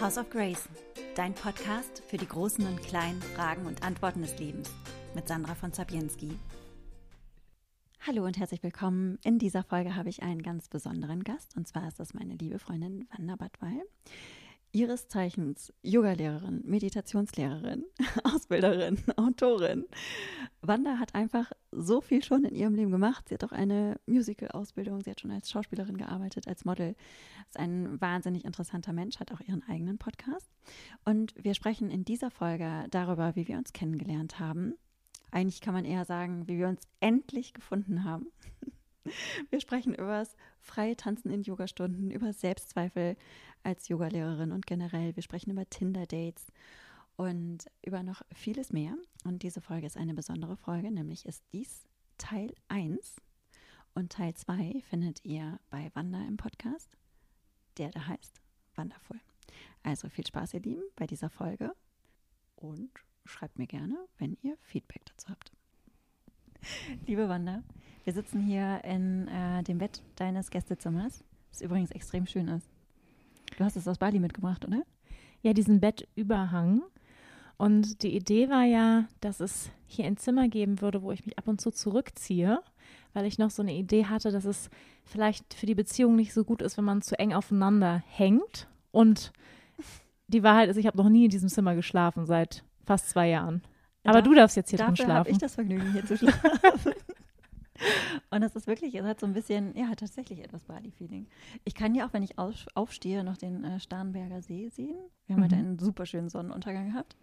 House of Grace, dein Podcast für die großen und kleinen Fragen und Antworten des Lebens mit Sandra von Zabienski. Hallo und herzlich willkommen. In dieser Folge habe ich einen ganz besonderen Gast und zwar ist das meine liebe Freundin Wanda Badwall ihres Zeichens Yogalehrerin, Meditationslehrerin, Ausbilderin, Autorin. Wanda hat einfach so viel schon in ihrem Leben gemacht. Sie hat auch eine Musical-Ausbildung, sie hat schon als Schauspielerin gearbeitet, als Model. Ist ein wahnsinnig interessanter Mensch, hat auch ihren eigenen Podcast. Und wir sprechen in dieser Folge darüber, wie wir uns kennengelernt haben. Eigentlich kann man eher sagen, wie wir uns endlich gefunden haben. Wir sprechen über das freie Tanzen in Yogastunden, über Selbstzweifel als Yogalehrerin und generell. Wir sprechen über Tinder-Dates und über noch vieles mehr. Und diese Folge ist eine besondere Folge, nämlich ist dies Teil 1 und Teil 2 findet ihr bei Wanda im Podcast, der da heißt Wonderful. Also viel Spaß, ihr Lieben, bei dieser Folge und schreibt mir gerne, wenn ihr Feedback dazu habt. Liebe Wanda, wir sitzen hier in äh, dem Bett deines Gästezimmers, das übrigens extrem schön ist. Du hast es aus Bali mitgebracht, oder? Ja, diesen Bettüberhang. Und die Idee war ja, dass es hier ein Zimmer geben würde, wo ich mich ab und zu zurückziehe, weil ich noch so eine Idee hatte, dass es vielleicht für die Beziehung nicht so gut ist, wenn man zu eng aufeinander hängt. Und die Wahrheit ist, ich habe noch nie in diesem Zimmer geschlafen seit fast zwei Jahren. Aber Darf, du darfst jetzt hier drin schlafen. Habe ich das Vergnügen, hier zu schlafen. Und das ist wirklich, es hat so ein bisschen, ja, tatsächlich etwas Bali-Feeling. Ich kann ja auch, wenn ich aufstehe, noch den äh, Starnberger See sehen. Wir haben mhm. heute einen super schönen Sonnenuntergang gehabt.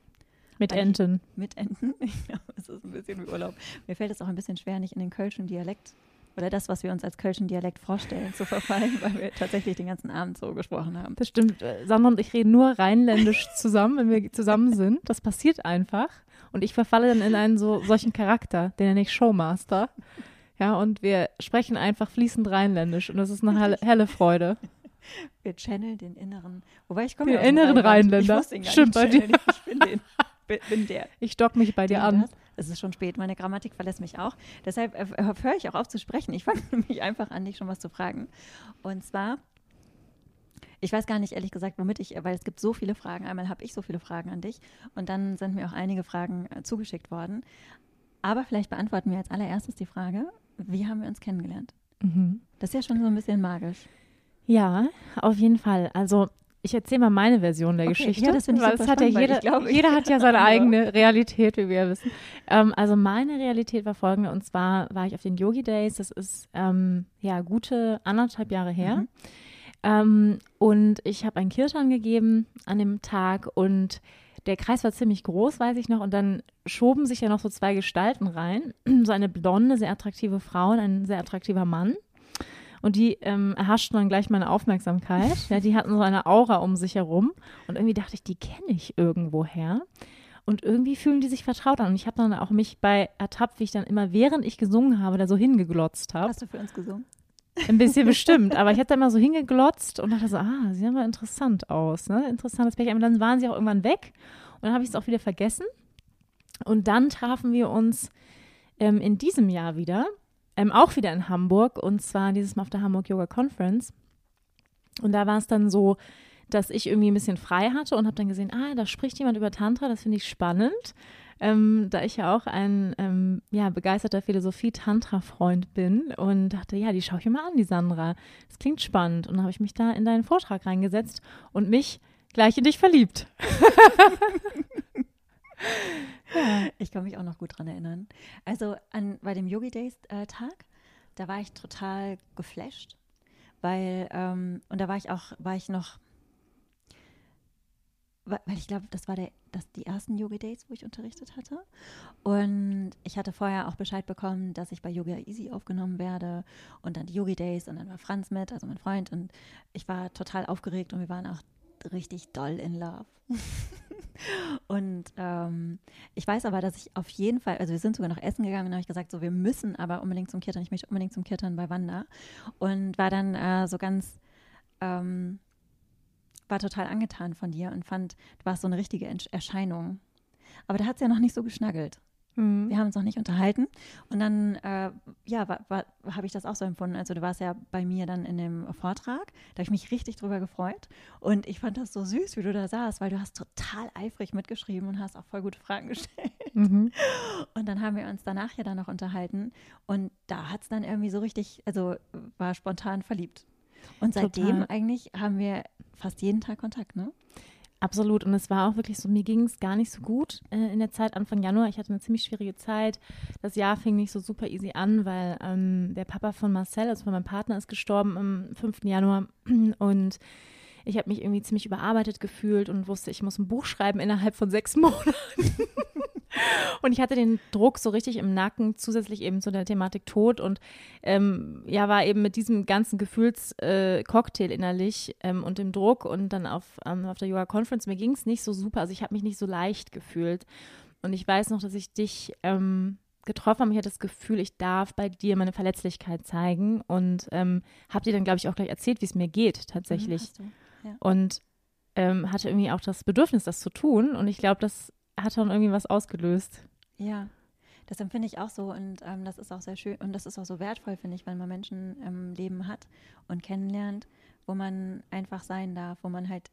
Mit Enten. Ich, mit Enten. Ja, es ist ein bisschen wie Urlaub. Mir fällt es auch ein bisschen schwer, nicht in den kölschen Dialekt oder das, was wir uns als kölschen Dialekt vorstellen, zu verfallen, weil wir tatsächlich den ganzen Abend so gesprochen haben. Das stimmt. Sandra und ich reden nur rheinländisch zusammen, wenn wir zusammen sind. Das passiert einfach. Und ich verfalle dann in einen so solchen Charakter, den nenne ich Showmaster. Ja, und wir sprechen einfach fließend rheinländisch und das ist eine helle, helle Freude. Wir channeln den inneren, wobei ich komme Den ja inneren Rheinländer. Stimmt bei dir. Ich bin, den, bin der. Ich dock mich bei dir an. Das. Es ist schon spät, meine Grammatik verlässt mich auch. Deshalb äh, höre ich auch auf zu sprechen. Ich fange nämlich einfach an, dich schon was zu fragen. Und zwar, ich weiß gar nicht ehrlich gesagt, womit ich, weil es gibt so viele Fragen. Einmal habe ich so viele Fragen an dich und dann sind mir auch einige Fragen äh, zugeschickt worden. Aber vielleicht beantworten wir als allererstes die Frage, wie haben wir uns kennengelernt? Mhm. Das ist ja schon so ein bisschen magisch. Ja, auf jeden Fall. Also ich erzähle mal meine Version der okay, Geschichte. Ja, das weil es hat ja jeder, glaube, jeder hat ja seine eigene Realität, wie wir ja wissen. Ähm, also meine Realität war folgende und zwar war ich auf den Yogi Days. Das ist ähm, ja gute anderthalb Jahre her. Mhm. Ähm, und ich habe einen Kirtan gegeben an dem Tag und der Kreis war ziemlich groß, weiß ich noch, und dann schoben sich ja noch so zwei Gestalten rein. So eine blonde, sehr attraktive Frau und ein sehr attraktiver Mann. Und die ähm, erhaschten dann gleich meine Aufmerksamkeit. ja, die hatten so eine Aura um sich herum. Und irgendwie dachte ich, die kenne ich irgendwoher. Und irgendwie fühlen die sich vertraut an. Und ich habe dann auch mich bei ertappt, wie ich dann immer, während ich gesungen habe, da so hingeglotzt habe. Hast du für uns gesungen? Ein bisschen bestimmt, aber ich habe da immer so hingeglotzt und dachte so, ah, sieht aber interessant aus, ne? Interessantes Pärchen. Und dann waren sie auch irgendwann weg und dann habe ich es auch wieder vergessen. Und dann trafen wir uns ähm, in diesem Jahr wieder, ähm, auch wieder in Hamburg und zwar dieses Mal auf der Hamburg Yoga Conference. Und da war es dann so, dass ich irgendwie ein bisschen frei hatte und habe dann gesehen, ah, da spricht jemand über Tantra, das finde ich spannend ähm, da ich ja auch ein ähm, ja, begeisterter Philosophie-Tantra-Freund bin und dachte, ja, die schaue ich mir mal an, die Sandra. Das klingt spannend. Und dann habe ich mich da in deinen Vortrag reingesetzt und mich gleich in dich verliebt. Ich kann mich auch noch gut dran erinnern. Also an, bei dem Yogi Days äh, Tag, da war ich total geflasht, weil, ähm, und da war ich auch, war ich noch weil ich glaube, das war der, das, die ersten Yoga Days, wo ich unterrichtet hatte. Und ich hatte vorher auch Bescheid bekommen, dass ich bei Yoga Easy aufgenommen werde und dann die Yoga Days und dann war Franz mit, also mein Freund. Und ich war total aufgeregt und wir waren auch richtig doll in love. und ähm, ich weiß aber, dass ich auf jeden Fall, also wir sind sogar noch essen gegangen und habe ich gesagt, so wir müssen aber unbedingt zum Kirtan, ich möchte unbedingt zum Kirtan bei Wanda. Und war dann äh, so ganz ähm, war total angetan von dir und fand, du warst so eine richtige Erscheinung. Aber da hat es ja noch nicht so geschnaggelt. Mhm. Wir haben uns noch nicht unterhalten. Und dann, äh, ja, habe ich das auch so empfunden. Also du warst ja bei mir dann in dem Vortrag. Da habe ich mich richtig drüber gefreut. Und ich fand das so süß, wie du da saßt, weil du hast total eifrig mitgeschrieben und hast auch voll gute Fragen gestellt. Mhm. Und dann haben wir uns danach ja dann noch unterhalten. Und da hat es dann irgendwie so richtig, also war spontan verliebt. Und seitdem Total. eigentlich haben wir fast jeden Tag Kontakt, ne? Absolut. Und es war auch wirklich so, mir ging es gar nicht so gut äh, in der Zeit Anfang Januar. Ich hatte eine ziemlich schwierige Zeit. Das Jahr fing nicht so super easy an, weil ähm, der Papa von Marcel, also von meinem Partner, ist gestorben am 5. Januar. Und ich habe mich irgendwie ziemlich überarbeitet gefühlt und wusste, ich muss ein Buch schreiben innerhalb von sechs Monaten. und ich hatte den Druck so richtig im Nacken, zusätzlich eben zu der Thematik Tod und ähm, ja, war eben mit diesem ganzen Gefühlscocktail äh, innerlich ähm, und dem Druck und dann auf, ähm, auf der Yoga Conference, mir ging es nicht so super, also ich habe mich nicht so leicht gefühlt. Und ich weiß noch, dass ich dich ähm, getroffen habe. Ich hatte das Gefühl, ich darf bei dir meine Verletzlichkeit zeigen und ähm, habe dir dann, glaube ich, auch gleich erzählt, wie es mir geht tatsächlich. Mhm, ja. Und ähm, hatte irgendwie auch das Bedürfnis, das zu tun. Und ich glaube, das hat schon irgendwie was ausgelöst. Ja, das empfinde ich auch so und ähm, das ist auch sehr schön und das ist auch so wertvoll, finde ich, wenn man Menschen im Leben hat und kennenlernt, wo man einfach sein darf, wo man halt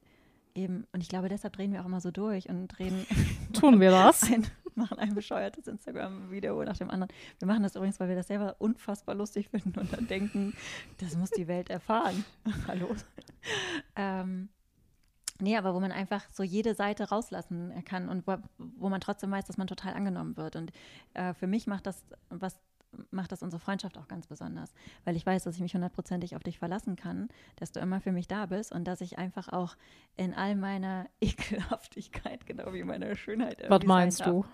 eben, und ich glaube, deshalb drehen wir auch immer so durch und reden. Tun wir das? Ein, machen ein bescheuertes Instagram-Video nach dem anderen. Wir machen das übrigens, weil wir das selber unfassbar lustig finden und dann denken, das muss die Welt erfahren. Hallo. ähm, Nee, aber wo man einfach so jede Seite rauslassen kann und wo, wo man trotzdem weiß, dass man total angenommen wird. Und äh, für mich macht das was macht das unsere Freundschaft auch ganz besonders, weil ich weiß, dass ich mich hundertprozentig auf dich verlassen kann, dass du immer für mich da bist und dass ich einfach auch in all meiner Ekelhaftigkeit, genau wie meiner Schönheit. Was meinst du?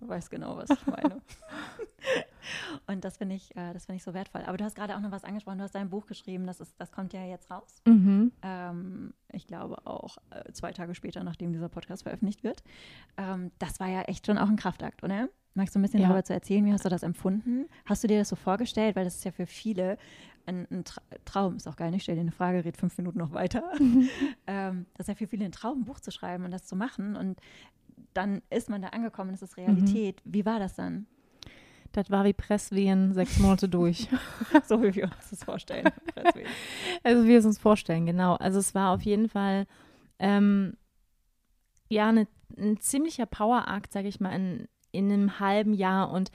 Du weißt genau, was ich meine. und das finde ich, äh, das ich so wertvoll. Aber du hast gerade auch noch was angesprochen. Du hast dein Buch geschrieben. Das ist, das kommt ja jetzt raus. Mhm. Ähm, ich glaube auch äh, zwei Tage später, nachdem dieser Podcast veröffentlicht wird. Ähm, das war ja echt schon auch ein Kraftakt, oder? Magst du ein bisschen ja. darüber zu erzählen? Wie hast du das empfunden? Hast du dir das so vorgestellt? Weil das ist ja für viele ein, ein Traum. Ist auch geil, ich stelle dir eine Frage, red fünf Minuten noch weiter. ähm, das ist ja für viele ein Traum, ein Buch zu schreiben und das zu machen. Und dann ist man da angekommen, das ist Realität. Mhm. Wie war das dann? Das war wie Presswehen sechs Monate durch. so wie wir uns das vorstellen. also wie wir es uns vorstellen, genau. Also es war auf jeden Fall ähm, ja eine, ein ziemlicher Power-Akt, sage ich mal, in, in einem halben Jahr. Und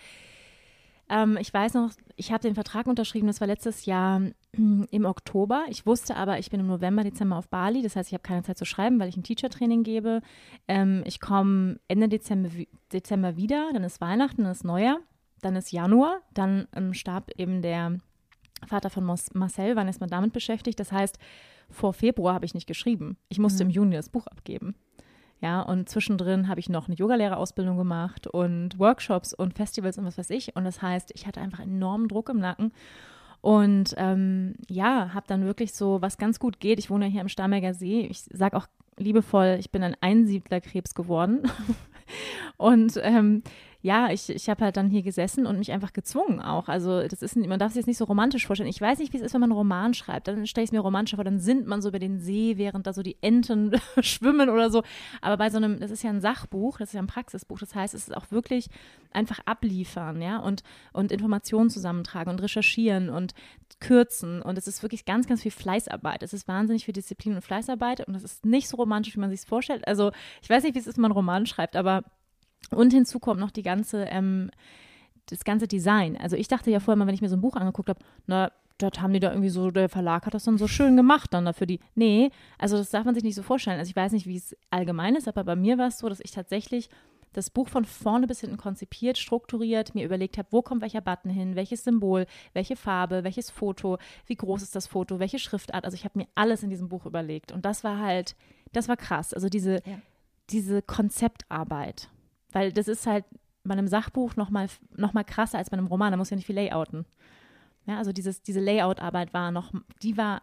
ähm, ich weiß noch, ich habe den Vertrag unterschrieben, das war letztes Jahr im Oktober. Ich wusste aber, ich bin im November, Dezember auf Bali. Das heißt, ich habe keine Zeit zu schreiben, weil ich ein Teacher-Training gebe. Ähm, ich komme Ende Dezember, Dezember wieder, dann ist Weihnachten, dann ist Neujahr, dann ist Januar, dann ähm, starb eben der Vater von Marcel, wann ist man damit beschäftigt? Das heißt, vor Februar habe ich nicht geschrieben. Ich musste mhm. im Juni das Buch abgeben. Ja, und zwischendrin habe ich noch eine Yogalehrerausbildung gemacht und Workshops und Festivals und was weiß ich. Und das heißt, ich hatte einfach enormen Druck im Nacken. Und ähm, ja, habe dann wirklich so, was ganz gut geht. Ich wohne hier am Starnberger See. Ich sage auch liebevoll, ich bin ein Einsiedlerkrebs geworden. und ähm, ja, ich, ich habe halt dann hier gesessen und mich einfach gezwungen auch. Also das ist, man darf sich das nicht so romantisch vorstellen. Ich weiß nicht, wie es ist, wenn man einen Roman schreibt. Dann stelle ich es mir romantisch vor, dann sinnt man so über den See, während da so die Enten schwimmen oder so. Aber bei so einem, das ist ja ein Sachbuch, das ist ja ein Praxisbuch. Das heißt, es ist auch wirklich einfach abliefern, ja, und, und Informationen zusammentragen und recherchieren und kürzen. Und es ist wirklich ganz, ganz viel Fleißarbeit. Es ist wahnsinnig viel Disziplin und Fleißarbeit und das ist nicht so romantisch, wie man sich es vorstellt. Also ich weiß nicht, wie es ist, wenn man einen Roman schreibt, aber und hinzu kommt noch die ganze, ähm, das ganze Design. Also ich dachte ja vorher mal, wenn ich mir so ein Buch angeguckt habe, na, dort haben die da irgendwie so, der Verlag hat das dann so schön gemacht dann dafür die. Nee, also das darf man sich nicht so vorstellen. Also ich weiß nicht, wie es allgemein ist, aber bei mir war es so, dass ich tatsächlich das Buch von vorne bis hinten konzipiert, strukturiert, mir überlegt habe, wo kommt welcher Button hin, welches Symbol, welche Farbe, welches Foto, wie groß ist das Foto, welche Schriftart. Also ich habe mir alles in diesem Buch überlegt. Und das war halt, das war krass. Also diese, ja. diese Konzeptarbeit. Weil das ist halt bei einem Sachbuch noch mal, noch mal krasser als bei einem Roman. Da muss ja nicht viel Layouten. Ja, also dieses, diese Layout-Arbeit war noch, die war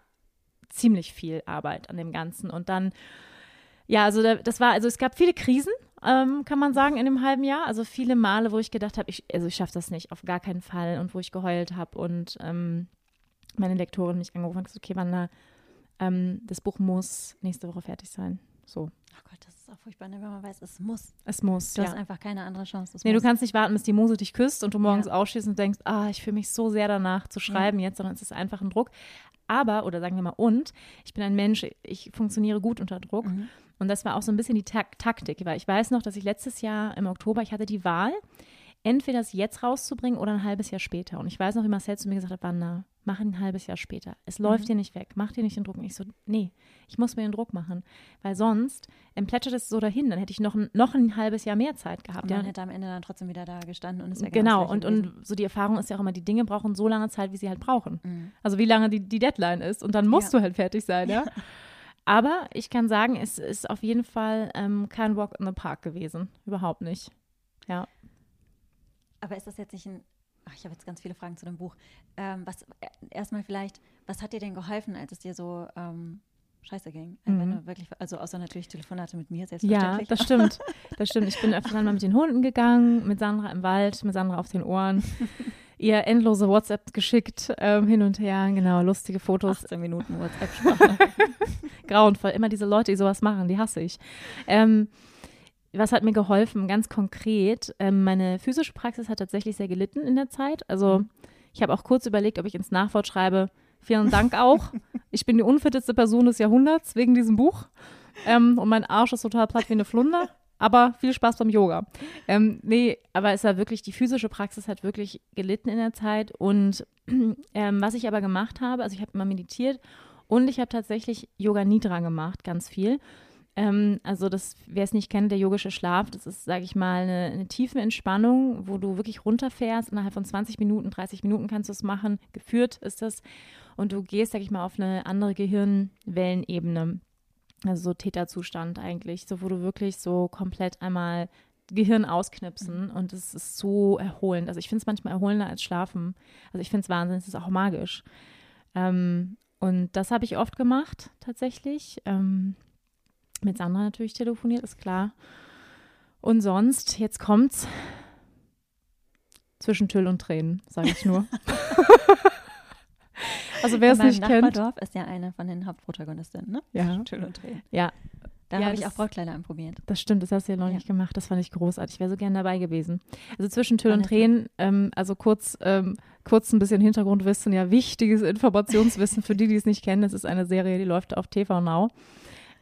ziemlich viel Arbeit an dem Ganzen. Und dann, ja, also das war, also es gab viele Krisen, ähm, kann man sagen, in dem halben Jahr. Also viele Male, wo ich gedacht habe, ich, also ich schaffe das nicht, auf gar keinen Fall. Und wo ich geheult habe und ähm, meine Lektorin mich angerufen hat, okay, Wanda, ähm, das Buch muss nächste Woche fertig sein. So. Oh Gott, das ist auch furchtbar, ne, wenn man weiß, es muss. Es muss. Du ja. hast einfach keine andere Chance. Es nee, muss. du kannst nicht warten, bis die Muse dich küsst und du morgens ja. aufstehst und denkst, ah, ich fühle mich so sehr danach zu schreiben ja. jetzt, sondern es ist einfach ein Druck. Aber, oder sagen wir mal, und, ich bin ein Mensch, ich funktioniere gut unter Druck. Mhm. Und das war auch so ein bisschen die Tak Taktik, weil ich weiß noch, dass ich letztes Jahr im Oktober, ich hatte die Wahl, entweder es jetzt rauszubringen oder ein halbes Jahr später. Und ich weiß noch, wie Marcel zu mir gesagt hat, Wanda, mach ein halbes Jahr später. Es mhm. läuft dir nicht weg, mach dir nicht den Druck. Und ich so, nee, ich muss mir den Druck machen, weil sonst ähm, plätschert es so dahin. Dann hätte ich noch ein, noch ein halbes Jahr mehr Zeit gehabt. Und man ja. hätte am Ende dann trotzdem wieder da gestanden und es wäre Genau, und, und so die Erfahrung ist ja auch immer, die Dinge brauchen so lange Zeit, wie sie halt brauchen. Mhm. Also wie lange die, die Deadline ist. Und dann musst ja. du halt fertig sein, ja. Aber ich kann sagen, es ist auf jeden Fall ähm, kein Walk in the Park gewesen. Überhaupt nicht. Ja. Aber ist das jetzt nicht ein. Ach, ich habe jetzt ganz viele Fragen zu dem Buch. Ähm, was äh, erstmal vielleicht, was hat dir denn geholfen, als es dir so ähm, scheiße ging? Mhm. Wirklich, also außer natürlich Telefonate mit mir, selbstverständlich. Ja, das stimmt. Das stimmt. Ich bin öfter mal mit den Hunden gegangen, mit Sandra im Wald, mit Sandra auf den Ohren. ihr endlose WhatsApp geschickt, ähm, hin und her, genau, lustige Fotos. 18 Minuten WhatsApp-Sprache. Grauenvoll. Immer diese Leute, die sowas machen, die hasse ich. Ähm, was hat mir geholfen? Ganz konkret, ähm, meine physische Praxis hat tatsächlich sehr gelitten in der Zeit. Also mhm. ich habe auch kurz überlegt, ob ich ins Nachwort schreibe, vielen Dank auch. ich bin die unfitteste Person des Jahrhunderts wegen diesem Buch. Ähm, und mein Arsch ist total platt wie eine Flunder. Aber viel Spaß beim Yoga. Ähm, nee, aber es war wirklich, die physische Praxis hat wirklich gelitten in der Zeit. Und ähm, was ich aber gemacht habe, also ich habe immer meditiert und ich habe tatsächlich Yoga Nidra gemacht, ganz viel. Ähm, also das, wer es nicht kennt, der yogische Schlaf, das ist, sage ich mal, eine, eine tiefe Entspannung, wo du wirklich runterfährst. Innerhalb von 20 Minuten, 30 Minuten kannst du es machen. Geführt ist das. Und du gehst, sage ich mal, auf eine andere Gehirnwellenebene. Also so Täterzustand eigentlich, so wo du wirklich so komplett einmal Gehirn ausknipsen mhm. und es ist so erholend. Also ich finde es manchmal erholender als Schlafen. Also ich finde es Wahnsinn, es ist auch magisch. Ähm, und das habe ich oft gemacht, tatsächlich. Ähm, mit Sandra natürlich telefoniert, ist klar. Und sonst, jetzt kommt's zwischen Tüll und Tränen, sage ich nur. also wer es nicht Nachbardorf kennt. ist ja eine von den Hauptprotagonistinnen, ne? Ja. Tüll und Tränen. Ja. Da ja, habe ich auch Brautkleider anprobiert. Das stimmt, das hast du ja noch ja. nicht gemacht. Das fand ich großartig. Ich wäre so gerne dabei gewesen. Also zwischen Tüll und Tränen, ähm, also kurz, ähm, kurz ein bisschen Hintergrundwissen, ja, wichtiges Informationswissen für die, die es nicht kennen. Es ist eine Serie, die läuft auf TV Now.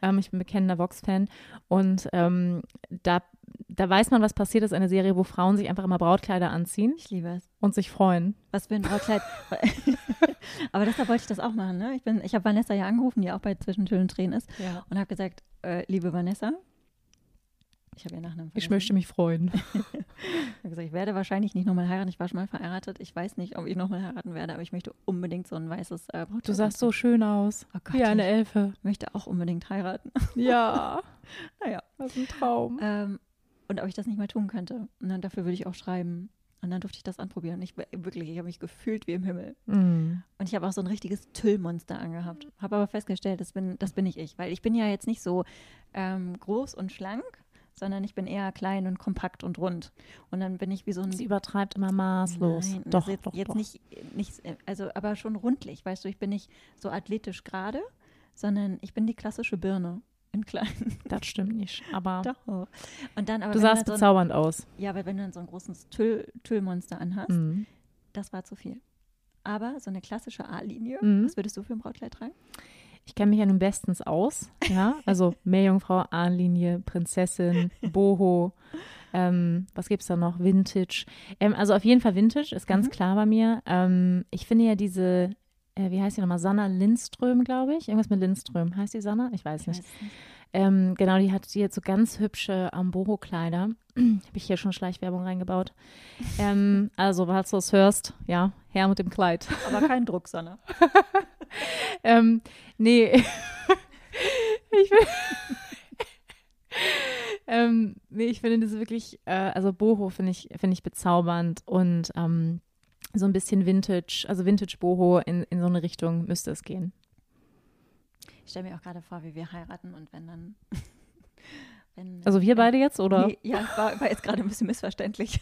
Ähm, ich bin bekennender Vox-Fan. Und ähm, da, da weiß man, was passiert ist. Eine Serie, wo Frauen sich einfach immer Brautkleider anziehen. Ich liebe es. Und sich freuen. Was für ein Brautkleid. Aber deshalb wollte ich das auch machen. Ne? Ich, ich habe Vanessa ja angerufen, die auch bei Zwischentür und Tränen ist. Ja. Und habe gesagt, äh, liebe Vanessa, ich habe ihr Nachnamen vergessen. Ich möchte mich freuen. ich, gesagt, ich werde wahrscheinlich nicht nochmal heiraten. Ich war schon mal verheiratet. Ich weiß nicht, ob ich nochmal heiraten werde, aber ich möchte unbedingt so ein weißes äh, Brautkleid. Du sahst so schön aus. Oh Gott, Wie eine Elfe. Ich möchte auch unbedingt heiraten. Ja. naja. Das ist ein Traum. Ähm, und ob ich das nicht mal tun könnte. Und dann dafür würde ich auch schreiben. Und dann durfte ich das anprobieren. Und ich wirklich, ich habe mich gefühlt wie im Himmel. Mm. Und ich habe auch so ein richtiges Tüllmonster angehabt. Habe aber festgestellt, das bin, das bin nicht ich. Weil ich bin ja jetzt nicht so ähm, groß und schlank, sondern ich bin eher klein und kompakt und rund. Und dann bin ich wie so ein. Sie übertreibt immer maßlos. Nein, doch, jetzt, doch, jetzt doch. nicht, nicht, also aber schon rundlich, weißt du, ich bin nicht so athletisch gerade, sondern ich bin die klassische Birne in klein. Das stimmt nicht, aber. Doch. Und dann aber. Du sahst so bezaubernd aus. Ja, aber wenn du dann so ein großes Tüll, Tüllmonster anhast, mhm. das war zu viel. Aber so eine klassische A-Linie, mhm. was würdest du für ein Brautkleid tragen? Ich kenne mich ja nun bestens aus, ja, also Meerjungfrau, Ahnlinie, Prinzessin, Boho, ähm, was gibt es da noch? Vintage. Ähm, also auf jeden Fall Vintage, ist ganz mhm. klar bei mir. Ähm, ich finde ja diese, äh, wie heißt die nochmal? Sanna Lindström, glaube ich. Irgendwas mit Lindström. Heißt die Sanna? Ich weiß ich nicht. Weiß nicht. Ähm, genau, die hat jetzt so ganz hübsche Amboho-Kleider. Habe ich hier schon Schleichwerbung reingebaut. Ähm, also, falls du es hörst, ja, her mit dem Kleid. Aber kein Druck, Sanna. ähm, nee. ich bin. ähm, nee, ich finde das wirklich, äh, also Boho finde ich, finde ich bezaubernd und ähm, so ein bisschen Vintage, also Vintage Boho in, in so eine Richtung müsste es gehen. Ich stelle mir auch gerade vor, wie wir heiraten und wenn dann. wenn, also wir beide jetzt, oder? Nee, ja, war, war jetzt gerade ein bisschen missverständlich.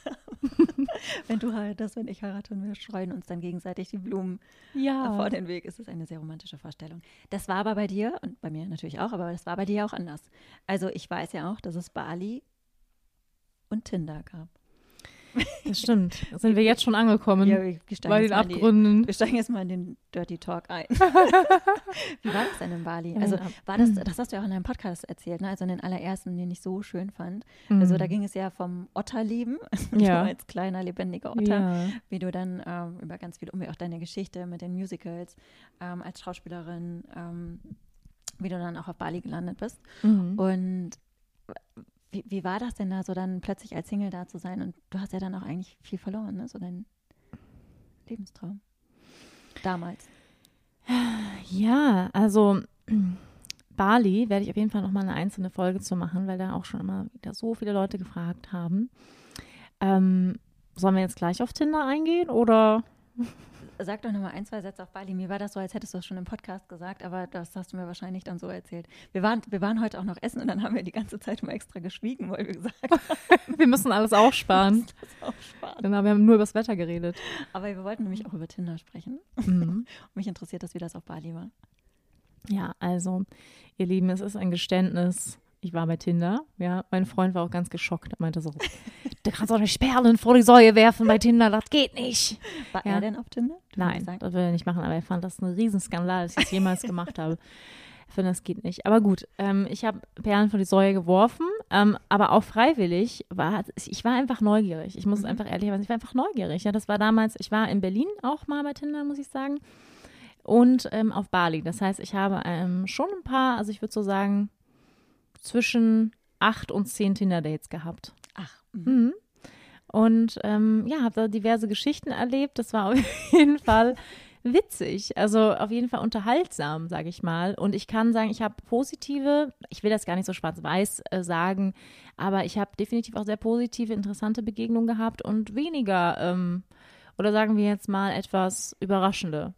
wenn du heiratest, wenn ich heirate und wir streuen uns dann gegenseitig die Blumen ja. vor den Weg, ist es eine sehr romantische Vorstellung. Das war aber bei dir und bei mir natürlich auch, aber das war bei dir auch anders. Also ich weiß ja auch, dass es Bali und Tinder gab. Das stimmt. Sind wir jetzt schon angekommen ja, wir bei den Abgründen. Die, wir steigen jetzt mal in den Dirty Talk ein. Wie war das denn in Bali? Also war das, das hast du ja auch in einem Podcast erzählt, ne? also in den allerersten, den ich so schön fand. Also da ging es ja vom Otterleben, ja. als kleiner, lebendiger Otter, ja. wie du dann ähm, über ganz viel, um auch deine Geschichte mit den Musicals ähm, als Schauspielerin, ähm, wie du dann auch auf Bali gelandet bist. Mhm. Und wie, wie war das denn da, so dann plötzlich als Single da zu sein? Und du hast ja dann auch eigentlich viel verloren, ne? so dein Lebenstraum. Damals. Ja, also Bali werde ich auf jeden Fall nochmal eine einzelne Folge zu machen, weil da auch schon immer wieder so viele Leute gefragt haben. Ähm, sollen wir jetzt gleich auf Tinder eingehen oder? Sag doch nochmal ein, zwei Sätze auf Bali. Mir war das so, als hättest du es schon im Podcast gesagt, aber das hast du mir wahrscheinlich dann so erzählt. Wir waren, wir waren heute auch noch essen und dann haben wir die ganze Zeit mal extra geschwiegen, weil wir gesagt haben. wir müssen alles aufsparen. Wir aufsparen. Genau, wir haben nur über das Wetter geredet. Aber wir wollten nämlich auch über Tinder sprechen. Mhm. Und mich interessiert das, wie das auf Bali war. Ja, also, ihr Lieben, es ist ein Geständnis ich war bei Tinder, ja. Mein Freund war auch ganz geschockt. Er meinte so, du kannst doch nicht Perlen vor die Säue werfen bei Tinder, das geht nicht. War ja. er denn auf Tinder? Nein, das will er nicht machen, aber er fand das ein Riesenskandal, dass ich es jemals gemacht habe. Ich finde, das geht nicht. Aber gut, ähm, ich habe Perlen vor die Säue geworfen, ähm, aber auch freiwillig. War, ich war einfach neugierig. Ich muss mhm. einfach ehrlich sagen, ich war einfach neugierig. Ja, das war damals, ich war in Berlin auch mal bei Tinder, muss ich sagen. Und ähm, auf Bali. Das heißt, ich habe ähm, schon ein paar, also ich würde so sagen, zwischen acht und zehn Tinder-Dates gehabt. Ach. Mhm. mhm. Und ähm, ja, habe da diverse Geschichten erlebt. Das war auf jeden Fall witzig, also auf jeden Fall unterhaltsam, sage ich mal. Und ich kann sagen, ich habe positive, ich will das gar nicht so schwarz-weiß äh, sagen, aber ich habe definitiv auch sehr positive, interessante Begegnungen gehabt und weniger, ähm, oder sagen wir jetzt mal etwas überraschende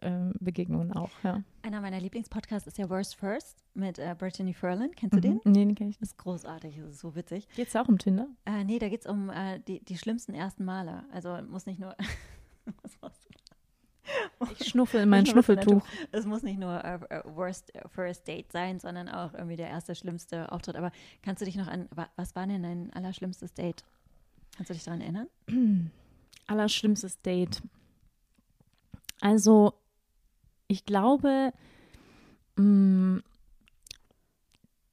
äh, Begegnungen auch, ja. Einer meiner Lieblingspodcasts ist ja Worst First mit äh, Brittany Ferlin. Kennst du mhm. den? Nee, den kenne ich nicht. Das ist großartig, das ist so witzig. Geht es auch um Tinder? Äh, nee, da geht es um äh, die, die schlimmsten ersten Male. Also muss nicht nur. was machst du? Ich schnuffel in mein Schnuffeltuch. Es muss nicht nur uh, Worst First Date sein, sondern auch irgendwie der erste schlimmste Auftritt. Aber kannst du dich noch an, was war denn dein allerschlimmstes Date? Kannst du dich daran erinnern? Allerschlimmstes Date. Also ich glaube, mm,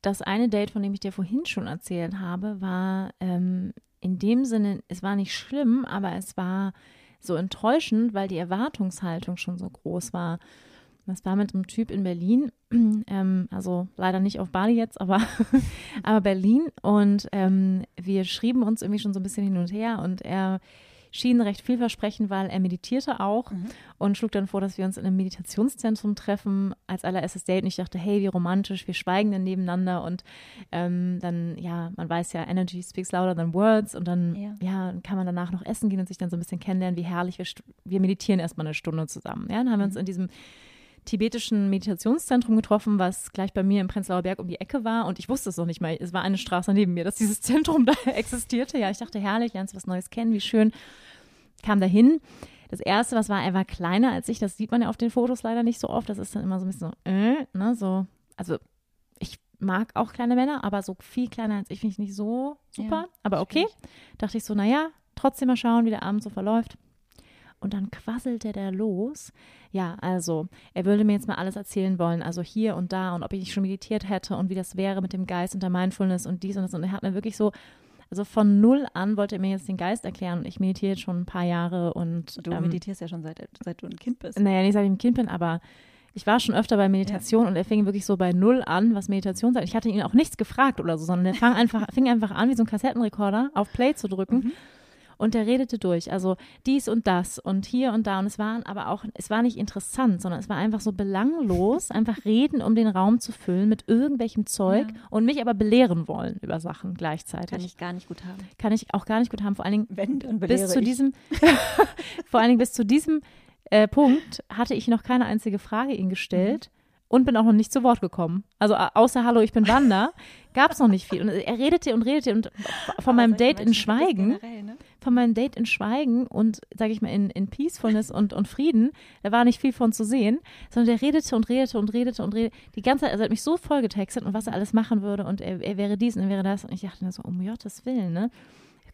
das eine Date, von dem ich dir vorhin schon erzählt habe, war ähm, in dem Sinne, es war nicht schlimm, aber es war so enttäuschend, weil die Erwartungshaltung schon so groß war. Das war mit einem Typ in Berlin, ähm, also leider nicht auf Bali jetzt, aber, aber Berlin. Und ähm, wir schrieben uns irgendwie schon so ein bisschen hin und her und er schien recht vielversprechend, weil er meditierte auch mhm. und schlug dann vor, dass wir uns in einem Meditationszentrum treffen als allererstes Date. Und ich dachte, hey, wie romantisch, wir schweigen dann nebeneinander und ähm, dann, ja, man weiß ja, Energy speaks louder than words und dann, ja. ja. kann man danach noch essen gehen und sich dann so ein bisschen kennenlernen, wie herrlich, wir, wir meditieren erstmal eine Stunde zusammen. Ja, dann haben wir uns mhm. in diesem tibetischen Meditationszentrum getroffen, was gleich bei mir im Prenzlauer Berg um die Ecke war. Und ich wusste es noch nicht mal. Es war eine Straße neben mir, dass dieses Zentrum da existierte. Ja, ich dachte, herrlich, lernst was Neues kennen, wie schön. Kam da hin. Das erste, was war, er war kleiner als ich. Das sieht man ja auf den Fotos leider nicht so oft. Das ist dann immer so ein bisschen so, äh, ne, so. Also, ich mag auch kleine Männer, aber so viel kleiner als ich finde ich nicht so super. Ja, aber okay. Dachte ich so, naja, trotzdem mal schauen, wie der Abend so verläuft. Und dann quasselte der los. Ja, also, er würde mir jetzt mal alles erzählen wollen, also hier und da und ob ich schon meditiert hätte und wie das wäre mit dem Geist und der Mindfulness und dies und das. Und er hat mir wirklich so, also von null an wollte er mir jetzt den Geist erklären und ich meditiere schon ein paar Jahre und. Du ähm, meditierst ja schon seit, seit du ein Kind bist. Naja, nicht seit ich ein Kind bin, aber ich war schon öfter bei Meditation ja. und er fing wirklich so bei null an, was Meditation sagt. Ich hatte ihn auch nichts gefragt oder so, sondern er fang einfach, fing einfach an, wie so ein Kassettenrekorder auf Play zu drücken. Mhm und der redete durch. Also dies und das und hier und da. Und es waren aber auch, es war nicht interessant, sondern es war einfach so belanglos, einfach reden, um den Raum zu füllen mit irgendwelchem Zeug ja. und mich aber belehren wollen über Sachen gleichzeitig. Kann ich gar nicht gut haben. Kann ich auch gar nicht gut haben. Vor allen Dingen Wenn, bis zu ich. diesem, vor allen Dingen bis zu diesem äh, Punkt hatte ich noch keine einzige Frage ihn gestellt. Mhm und bin auch noch nicht zu Wort gekommen. Also außer Hallo, ich bin Wanda, gab es noch nicht viel. Und er redete und redete und von meinem Date in Schweigen generell, ne? Von meinem Date in Schweigen und, sage ich mal, in, in Peacefulness und, und Frieden. Da war nicht viel von zu sehen, sondern der redete und redete und redete und redete. Die ganze Zeit, also er hat mich so voll getextet und was er alles machen würde und er, er wäre dies und er wäre das. Und ich dachte mir so, um Gottes Willen, ne?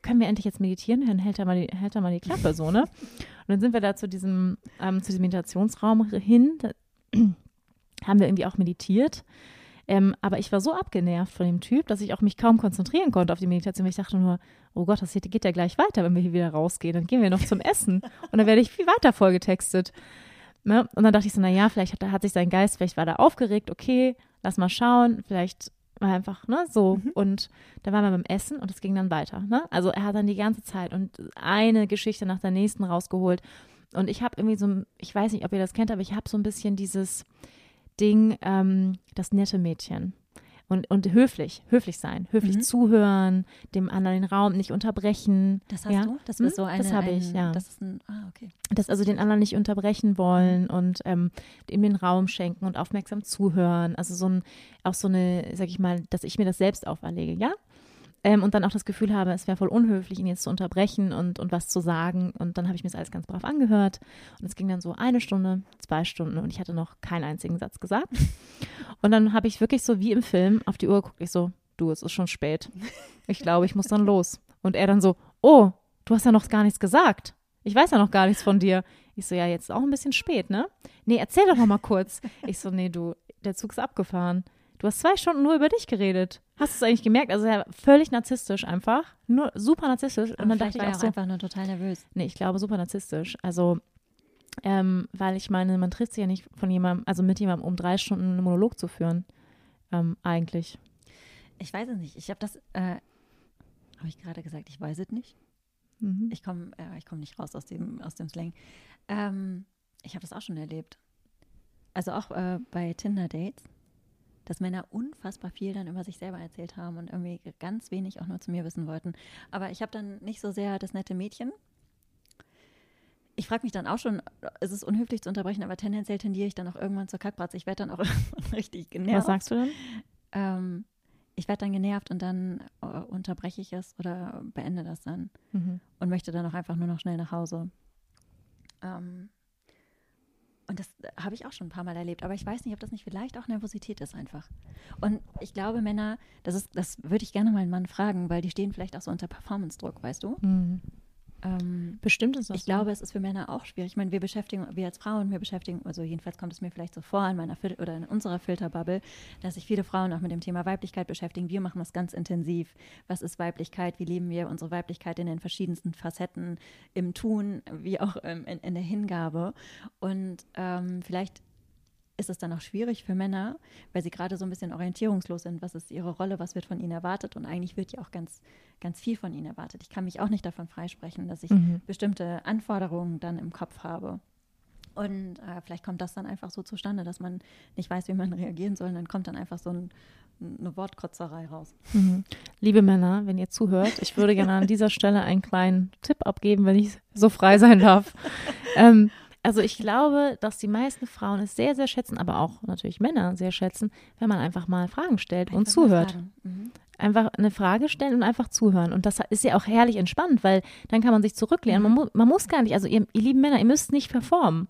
Können wir endlich jetzt meditieren? Dann hält er mal die, hält er mal die Klappe so, ne? Und dann sind wir da zu diesem, ähm, zu diesem Meditationsraum hin. Da haben wir irgendwie auch meditiert. Ähm, aber ich war so abgenervt von dem Typ, dass ich auch mich kaum konzentrieren konnte auf die Meditation. Weil ich dachte nur, oh Gott, das geht ja gleich weiter, wenn wir hier wieder rausgehen. Dann gehen wir noch zum Essen. Und dann werde ich viel weiter vollgetextet. Ne? Und dann dachte ich so, naja, vielleicht hat, hat sich sein Geist, vielleicht war er aufgeregt, okay, lass mal schauen, vielleicht war einfach, ne, so. Mhm. Und da waren wir beim Essen und es ging dann weiter, ne? Also er hat dann die ganze Zeit und eine Geschichte nach der nächsten rausgeholt. Und ich habe irgendwie so, ich weiß nicht, ob ihr das kennt, aber ich habe so ein bisschen dieses, Ding, ähm, das nette Mädchen. Und, und höflich, höflich sein, höflich mhm. zuhören, dem anderen den Raum nicht unterbrechen. Das hast ja? du? Das ist so eine. Das habe ich, ja. Das ist ein, ah, okay. Das also den anderen nicht unterbrechen wollen und ähm, ihm den Raum schenken und aufmerksam zuhören. Also so ein, auch so eine, sag ich mal, dass ich mir das selbst auferlege, ja? Ähm, und dann auch das Gefühl habe, es wäre voll unhöflich, ihn jetzt zu unterbrechen und, und was zu sagen. Und dann habe ich mir das alles ganz brav angehört. Und es ging dann so eine Stunde, zwei Stunden und ich hatte noch keinen einzigen Satz gesagt. Und dann habe ich wirklich so wie im Film auf die Uhr geguckt. Ich so, du, es ist schon spät. Ich glaube, ich muss dann los. Und er dann so, oh, du hast ja noch gar nichts gesagt. Ich weiß ja noch gar nichts von dir. Ich so, ja, jetzt ist auch ein bisschen spät, ne? Nee, erzähl doch noch mal kurz. Ich so, nee, du, der Zug ist abgefahren. Du hast zwei Stunden nur über dich geredet. Hast du es eigentlich gemerkt? Also ja, völlig narzisstisch einfach. Nur super narzisstisch. Aber und dann dachte ich auch, auch so, einfach nur total nervös. Nee, ich glaube super narzisstisch. Also, ähm, weil ich meine, man trifft sich ja nicht von jemandem, also mit jemandem, um drei Stunden einen Monolog zu führen. Ähm, eigentlich. Ich weiß es nicht. Ich habe das, äh, habe ich gerade gesagt, ich weiß es nicht. Mhm. Ich komme äh, komm nicht raus aus dem, aus dem Slang. Ähm, ich habe das auch schon erlebt. Also auch äh, bei Tinder-Dates dass Männer unfassbar viel dann über sich selber erzählt haben und irgendwie ganz wenig auch nur zu mir wissen wollten. Aber ich habe dann nicht so sehr das nette Mädchen. Ich frage mich dann auch schon, ist es unhöflich zu unterbrechen, aber tendenziell tendiere ich dann auch irgendwann zur Kackbratze. Ich werde dann auch richtig genervt. Was sagst du dann? Ähm, ich werde dann genervt und dann uh, unterbreche ich es oder beende das dann mhm. und möchte dann auch einfach nur noch schnell nach Hause. Ähm, und das habe ich auch schon ein paar Mal erlebt. Aber ich weiß nicht, ob das nicht vielleicht auch Nervosität ist einfach. Und ich glaube, Männer, das ist, das würde ich gerne mal einen Mann fragen, weil die stehen vielleicht auch so unter Performance-Druck, weißt du? Mhm. Ähm, Bestimmt ist das Ich so. glaube, es ist für Männer auch schwierig. Ich meine, wir beschäftigen, wir als Frauen, wir beschäftigen, also jedenfalls kommt es mir vielleicht so vor in meiner Fil oder in unserer Filterbubble, dass sich viele Frauen auch mit dem Thema Weiblichkeit beschäftigen. Wir machen das ganz intensiv. Was ist Weiblichkeit? Wie leben wir unsere Weiblichkeit in den verschiedensten Facetten, im Tun, wie auch ähm, in, in, der Hingabe? Und ähm, vielleicht ist es dann auch schwierig für Männer, weil sie gerade so ein bisschen orientierungslos sind. Was ist ihre Rolle? Was wird von ihnen erwartet? Und eigentlich wird ja auch ganz, ganz viel von ihnen erwartet. Ich kann mich auch nicht davon freisprechen, dass ich mhm. bestimmte Anforderungen dann im Kopf habe. Und äh, vielleicht kommt das dann einfach so zustande, dass man nicht weiß, wie man reagieren soll. Und dann kommt dann einfach so ein, eine Wortkotzerei raus. Mhm. Liebe Männer, wenn ihr zuhört, ich würde gerne an dieser Stelle einen kleinen Tipp abgeben, wenn ich so frei sein darf. ähm, also ich glaube, dass die meisten Frauen es sehr, sehr schätzen, aber auch natürlich Männer sehr schätzen, wenn man einfach mal Fragen stellt einfach und zuhört. Mhm. Einfach eine Frage stellen und einfach zuhören. Und das ist ja auch herrlich entspannt, weil dann kann man sich zurücklehnen. Mhm. Man, mu man, muss gar nicht, also ihr, ihr lieben Männer, ihr müsst nicht performen.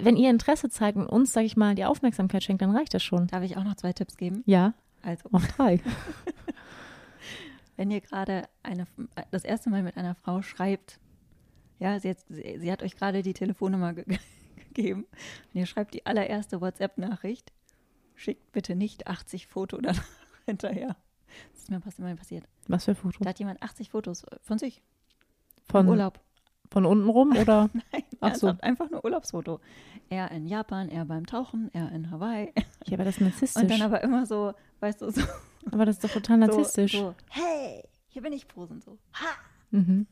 Wenn ihr Interesse zeigt und uns, sage ich mal, die Aufmerksamkeit schenkt, dann reicht das schon. Darf ich auch noch zwei Tipps geben? Ja. Also. Auch drei. Wenn ihr gerade eine, das erste Mal mit einer Frau schreibt, ja, sie hat, sie, sie hat euch gerade die Telefonnummer ge gegeben. Und ihr schreibt die allererste WhatsApp-Nachricht. Schickt bitte nicht 80 Fotos danach hinterher. Das ist mir passiert. Was für Fotos? Da hat jemand 80 Fotos von sich. Von Urlaub. Von unten rum oder? Nein, Ach so. einfach nur Urlaubsfoto. Er in Japan, er beim Tauchen, er in Hawaii. Ja, aber das ist narzisstisch. Und dann aber immer so, weißt du, so. Aber das ist doch total narzisstisch. So, so hey, hier bin ich posen, so. Ha! Mhm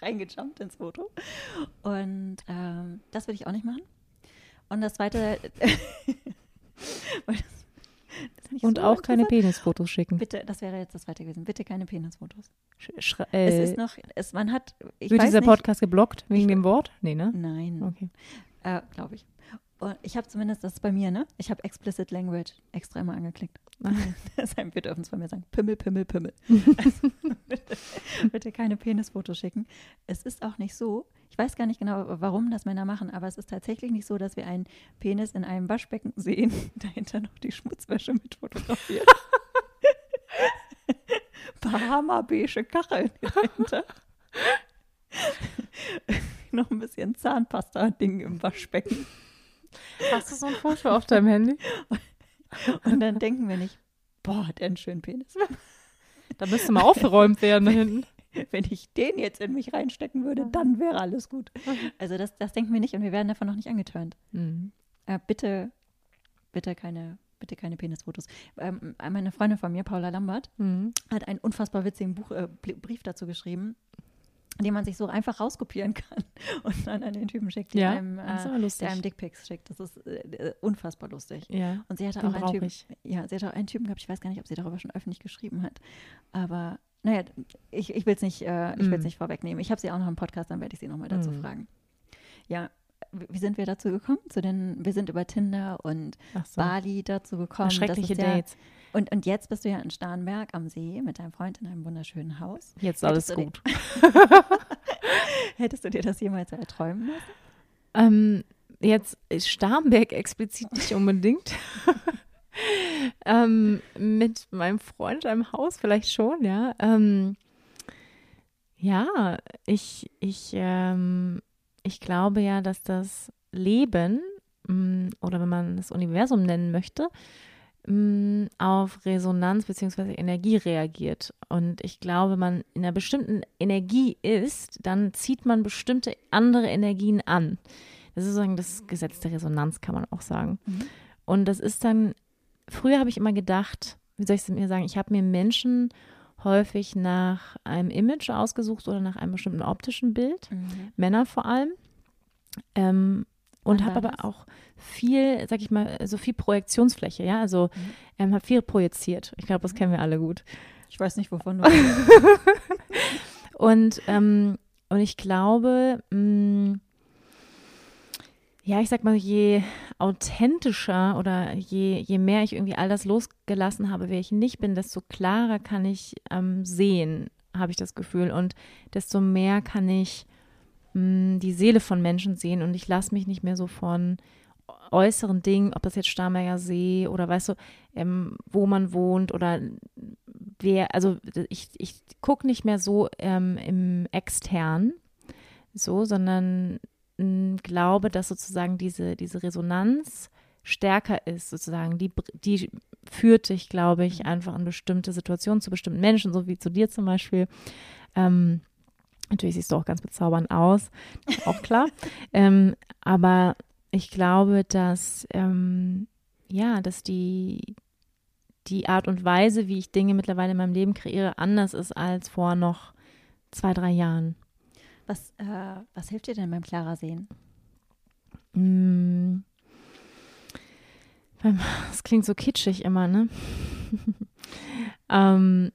reingejumpt ins Foto. Und ähm, das würde ich auch nicht machen. Und das zweite. das, das und so auch keine Penisfotos schicken. Bitte, das wäre jetzt das zweite gewesen. Bitte keine Penisfotos. Sch äh, es ist noch, es, man hat. wird dieser nicht, Podcast geblockt wegen ich, dem Wort? Nee, ne? Nein. Okay. Äh, Glaube ich. Und ich habe zumindest, das ist bei mir, ne? Ich habe Explicit Language extra immer angeklickt. Deshalb, wir dürfen es von mir sagen, Pimmel, Pimmel, Pimmel. also, bitte, bitte keine Penisfotos schicken. Es ist auch nicht so, ich weiß gar nicht genau, warum das Männer machen, aber es ist tatsächlich nicht so, dass wir einen Penis in einem Waschbecken sehen, dahinter noch die Schmutzwäsche mit fotografiert. Bahama-beige Kacheln dahinter. noch ein bisschen Zahnpasta-Ding im Waschbecken. Hast du so ein Foto auf deinem Handy? Und dann denken wir nicht, boah, hat er einen schönen Penis. Da müsste mal aufgeräumt werden da hinten. Wenn ich den jetzt in mich reinstecken würde, dann wäre alles gut. Also das, das denken wir nicht und wir werden davon noch nicht angetönt. Mhm. Äh, bitte, bitte keine, bitte keine Penisfotos. Ähm, meine Freundin von mir, Paula Lambert, mhm. hat einen unfassbar witzigen Buch, äh, Brief dazu geschrieben den man sich so einfach rauskopieren kann und dann an den Typen schickt, ja, einem, äh, der einem Dickpics schickt. Das ist äh, unfassbar lustig. Ja, und sie hatte auch einen Typen, ja, sie hatte auch einen Typen gehabt, ich weiß gar nicht, ob sie darüber schon öffentlich geschrieben hat. Aber naja, ich, ich will es nicht, äh, ich will's mm. nicht vorwegnehmen. Ich habe sie auch noch im Podcast, dann werde ich sie nochmal dazu mm. fragen. Ja, wie sind wir dazu gekommen? Zu den, wir sind über Tinder und so. Bali dazu gekommen. Schreckliche Dates. Und, und jetzt bist du ja in Starnberg am See mit deinem Freund in einem wunderschönen Haus. Jetzt alles gut. Hättest du dir das jemals erträumen lassen? Ähm, jetzt Starnberg explizit nicht unbedingt. ähm, mit meinem Freund in einem Haus vielleicht schon, ja. Ähm, ja, ich, ich, ähm, ich glaube ja, dass das Leben mm, oder wenn man das Universum nennen möchte, mm, auf Resonanz bzw. Energie reagiert. Und ich glaube, wenn man in einer bestimmten Energie ist, dann zieht man bestimmte andere Energien an. Das ist sozusagen das Gesetz der Resonanz, kann man auch sagen. Mhm. Und das ist dann, früher habe ich immer gedacht, wie soll ich es mir sagen, ich habe mir Menschen häufig nach einem Image ausgesucht oder nach einem bestimmten optischen Bild, mhm. Männer vor allem. Ähm, und habe aber auch viel, sag ich mal, so viel Projektionsfläche, ja, also mhm. ähm, habe viel projiziert. Ich glaube, das kennen wir alle gut. Ich weiß nicht, wovon du. und, ähm, und ich glaube, mh, mm, ja, ich sag mal, je authentischer oder je, je mehr ich irgendwie all das losgelassen habe, wer ich nicht bin, desto klarer kann ich ähm, sehen, habe ich das Gefühl. Und desto mehr kann ich mh, die Seele von Menschen sehen und ich lasse mich nicht mehr so von äußeren Dingen, ob das jetzt Starnberger See oder weißt du, ähm, wo man wohnt oder wer, also ich, ich gucke nicht mehr so ähm, im extern, so, sondern mh, glaube, dass sozusagen diese, diese Resonanz stärker ist, sozusagen, die, die führt dich, glaube ich, einfach in bestimmte Situationen zu bestimmten Menschen, so wie zu dir zum Beispiel. Ähm, Natürlich siehst du auch ganz bezaubernd aus, auch klar. ähm, aber ich glaube, dass ähm, ja, dass die die Art und Weise, wie ich Dinge mittlerweile in meinem Leben kreiere, anders ist als vor noch zwei, drei Jahren. Was, äh, was hilft dir denn beim klarer Sehen? Mm. Das klingt so kitschig immer, ne? ähm,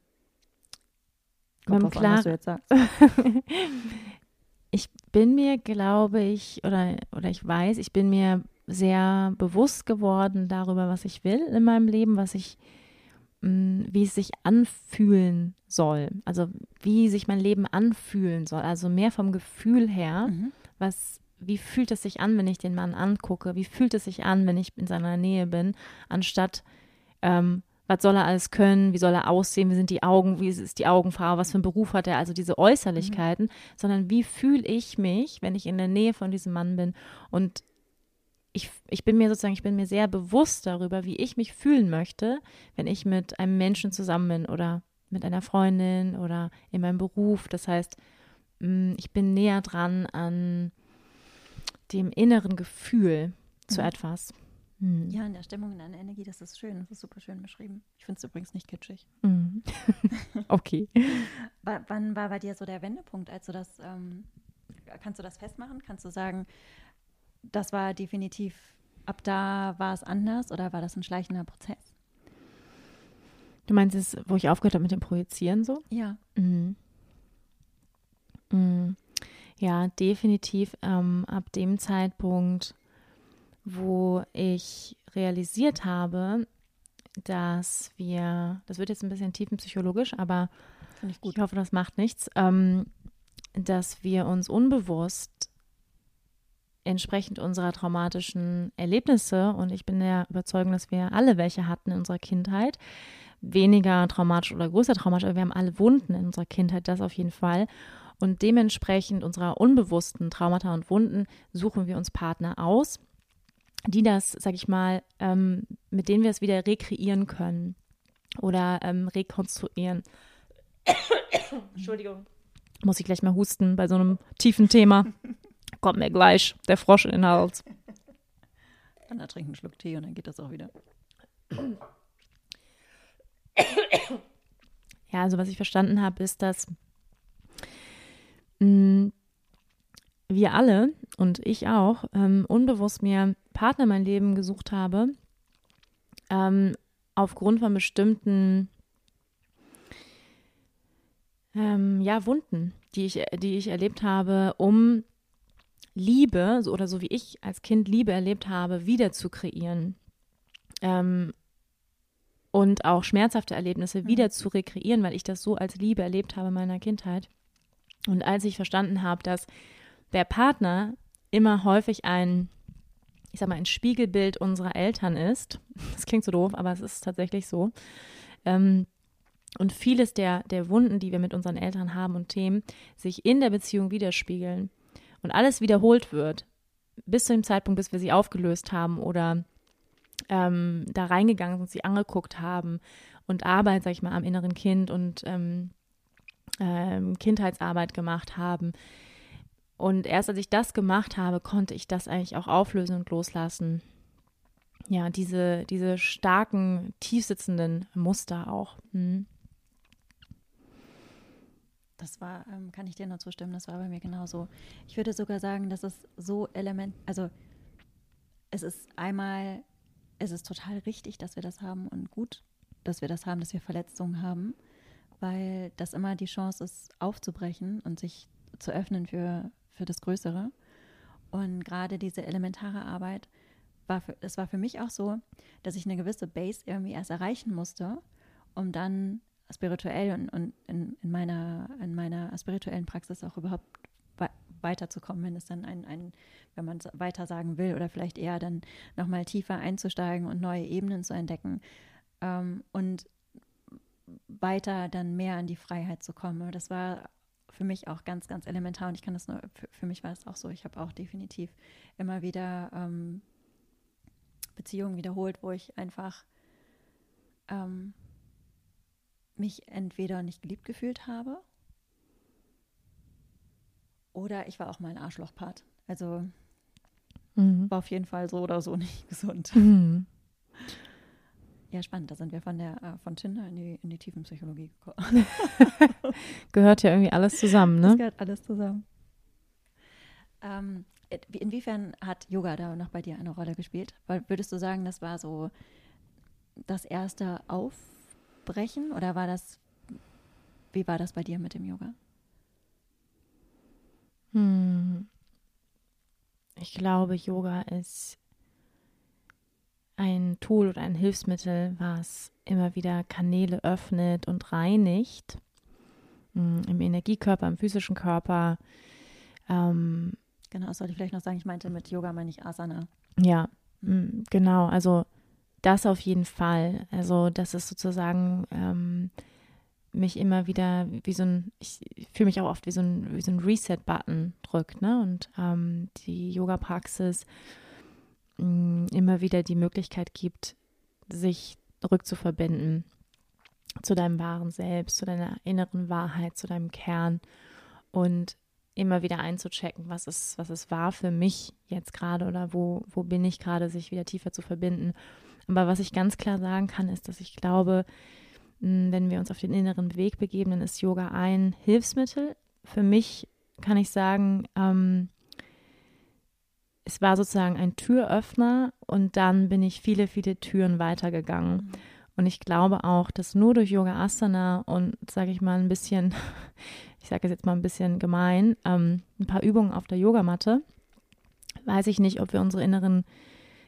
Kommt drauf klar, an, was du jetzt sagst. ich bin mir, glaube ich, oder, oder ich weiß, ich bin mir sehr bewusst geworden darüber, was ich will in meinem Leben, was ich, mh, mm, wie es sich anfühlen soll. Also wie sich mein Leben anfühlen soll. Also mehr vom Gefühl her, mhm. was, wie fühlt es sich an, wenn ich den Mann angucke? Wie fühlt es sich an, wenn ich in seiner Nähe bin, anstatt ähm, was soll er alles können, wie soll er aussehen, wie sind die Augen, wie ist die Augenfarbe, was für einen Beruf hat er, also diese Äußerlichkeiten, mhm. sondern wie fühle ich mich, wenn ich in der Nähe von diesem Mann bin und ich, ich bin mir sozusagen, ich bin mir sehr bewusst darüber, wie ich mich fühlen möchte, wenn ich mit einem Menschen zusammen bin oder mit einer Freundin oder in meinem Beruf. Das heißt, mm, ich bin näher dran an dem inneren Gefühl zu mhm. etwas. Mhm. Ja, in der Stimmung, in der Energie, das ist schön. Das ist super schön beschrieben. Ich finde es übrigens nicht kitschig. Mhm. okay. W wann war bei dir so der Wendepunkt, als du das, ähm, kannst du das festmachen? Kannst du sagen, das war definitiv, ab da war es anders oder war das ein schleichender Prozess? Du meinst es, wo ich aufgehört habe mit dem Projizieren so? Ja. Mhm. Mhm. Ja, definitiv ähm, ab dem Zeitpunkt, wo ich realisiert habe, dass wir, das wird jetzt ein bisschen tiefenpsychologisch, aber ich, ich, hoffe, das macht nichts, ähm, dass wir uns unbewusst entsprechend unserer traumatischen Erlebnisse, und ich bin der Überzeugung, dass wir alle welche hatten in unserer Kindheit, weniger traumatisch oder größer traumatisch, aber wir haben alle Wunden in unserer Kindheit, das auf jeden Fall. Und dementsprechend unserer unbewussten Traumata und Wunden suchen wir uns Partner aus, die das, sag ich mal, ähm, mit denen wir es wieder rekreieren können oder ähm, rekonstruieren. Entschuldigung. Muss ich gleich mal husten bei so einem tiefen Thema. Kommt mir gleich der Frosch in den Hals. Dann trinken einen Schluck Tee und dann geht das auch wieder. Ja, also was ich verstanden habe, ist, dass mh, mm, wir alle und ich auch ähm, unbewusst mir Partner in mein Leben gesucht habe, ähm, aufgrund von bestimmten ähm, ja, Wunden, die ich, die ich erlebt habe, um Liebe, so, oder so wie ich als Kind Liebe erlebt habe, wieder zu kreieren. Ähm, und auch schmerzhafte Erlebnisse mhm. wieder zu rekreieren, weil ich das so als Liebe erlebt habe in meiner Kindheit. Und als ich verstanden habe, dass der Partner immer häufig ein, ich sag mal, ein Spiegelbild unserer Eltern ist, das klingt so doof, aber es ist tatsächlich so. Ähm, und vieles der, der Wunden, die wir mit unseren Eltern haben und Themen, sich in der Beziehung widerspiegeln und alles wiederholt wird, bis zu dem Zeitpunkt, bis wir sie aufgelöst haben oder ähm, da reingegangen sind, sie angeguckt haben und Arbeit, sag ich mal, am inneren Kind und ähm, ähm, Kindheitsarbeit gemacht haben. Und erst als ich das gemacht habe, konnte ich das eigentlich auch auflösen und loslassen. Ja, diese, diese starken, tiefsitzenden Muster auch. Hm. Das war, ähm, kann ich dir nur zustimmen, das war bei mir genauso. Ich würde sogar sagen, dass es so element, also es ist einmal es ist total richtig, dass wir das haben und gut, dass wir das haben, dass wir Verletzungen haben, weil das immer die Chance ist, aufzubrechen und sich zu öffnen für, für das Größere. Und gerade diese elementare Arbeit, war für, es war für mich auch so, dass ich eine gewisse Base irgendwie erst erreichen musste, um dann spirituell und, und in, in, meiner, in meiner spirituellen Praxis auch überhaupt weiterzukommen, wenn es dann ein, ein wenn man es weiter sagen will oder vielleicht eher dann nochmal tiefer einzusteigen und neue Ebenen zu entdecken ähm, und weiter dann mehr an die Freiheit zu kommen. Das war für mich auch ganz, ganz elementar und ich kann das nur, für, für mich war es auch so, ich habe auch definitiv immer wieder ähm, Beziehungen wiederholt, wo ich einfach ähm, mich entweder nicht geliebt gefühlt habe oder ich war auch mal ein Arschlochpart. Also mhm. war auf jeden Fall so oder so nicht gesund. Mhm. Ja, spannend. Da sind wir von der äh, von Tinder in die, in die Tiefenpsychologie gekommen. gehört ja irgendwie alles zusammen, ne? Das gehört alles zusammen. Ähm, inwiefern hat Yoga da noch bei dir eine Rolle gespielt? Weil würdest du sagen, das war so das erste Aufbrechen oder war das, wie war das bei dir mit dem Yoga? Hm. Ich glaube, Yoga ist ein Tool oder ein Hilfsmittel, was immer wieder Kanäle öffnet und reinigt. Hm, Im Energiekörper, im physischen Körper. Ähm, genau, das sollte ich vielleicht noch sagen. Ich meinte mit Yoga meine ich Asana. Ja, hm. genau. Also das auf jeden Fall. Also das ist sozusagen ähm, mich immer wieder wie so ein, ich fühle mich auch oft wie so ein, wie so ein Reset-Button drückt, ne? Und ähm, die Yoga-Praxis immer wieder die Möglichkeit gibt, sich rückzuverbinden zu deinem wahren Selbst, zu deiner inneren Wahrheit, zu deinem Kern und immer wieder einzuchecken, was ist, was es war für mich jetzt gerade oder wo, wo bin ich gerade, sich wieder tiefer zu verbinden. Aber was ich ganz klar sagen kann, ist, dass ich glaube, wenn wir uns auf den inneren Weg begeben, dann ist Yoga ein Hilfsmittel. Für mich kann ich sagen, ähm, es war sozusagen ein Türöffner und dann bin ich viele, viele Türen weitergegangen. Mhm. Und ich glaube auch, dass nur durch Yoga Asana und, sage ich mal, ein bisschen, ich sage es jetzt mal ein bisschen gemein, ähm, ein paar Übungen auf der Yogamatte, weiß ich nicht, ob wir unsere inneren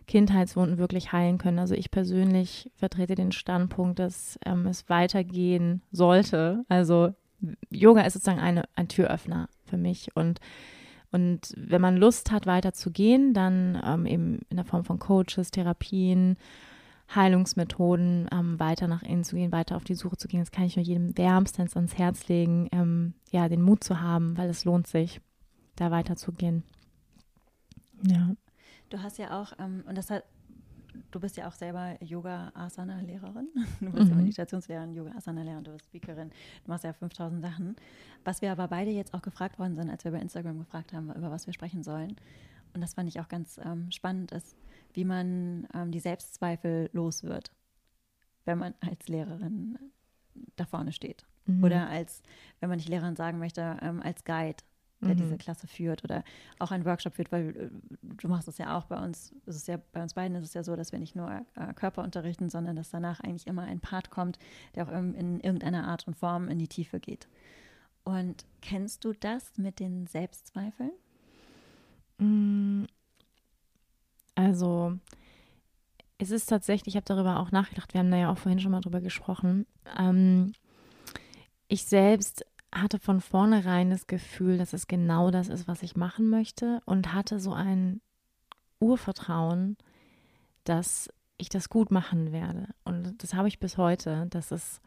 Kindheitswunden wirklich heilen können. Also ich persönlich vertrete den Standpunkt, dass ähm, es weitergehen sollte. Also Yoga ist sozusagen eine, ein Türöffner für mich und und wenn man Lust hat, weiterzugehen, dann ähm, eben in der Form von Coaches, Therapien, Heilungsmethoden, ähm, weiter nach innen zu gehen, weiter auf die Suche zu gehen. Das kann ich nur jedem wärmstens ans Herz legen, ähm, ja, den Mut zu haben, weil es lohnt sich, da weiterzugehen. Ja. Du hast ja auch, ähm, und das hat, du bist ja auch selber Yoga-Asana-Lehrerin. Du bist mhm. ja Meditationslehrerin, Yoga-Asana-Lehrerin, du bist Speakerin. Du machst ja 5000 Sachen. Was wir aber beide jetzt auch gefragt worden sind, als wir bei Instagram gefragt haben, über was wir sprechen sollen. Und das fand ich auch ganz ähm, spannend, ist, wie man ähm, die Selbstzweifel los wird, wenn man als Lehrerin da vorne steht. Mhm. Oder als, wenn man nicht Lehrerin sagen möchte, ähm, als Guide der mhm. diese Klasse führt oder auch einen Workshop führt, weil äh, du machst es ja auch bei uns, es ist ja bei uns beiden ist es ja so, dass wir nicht nur äh, Körper unterrichten, sondern dass danach eigentlich immer ein Part kommt, der auch in, in irgendeiner Art und Form in die Tiefe geht. Und kennst du das mit den Selbstzweifeln? Mm, also es ist tatsächlich, ich habe darüber auch nachgedacht, wir haben da ja auch vorhin schon mal drüber gesprochen. Ähm, ich selbst hatte von vornherein das Gefühl, dass es genau das ist, was ich machen möchte und hatte so ein Urvertrauen, dass ich das gut machen werde. Und das habe ich bis heute, dass es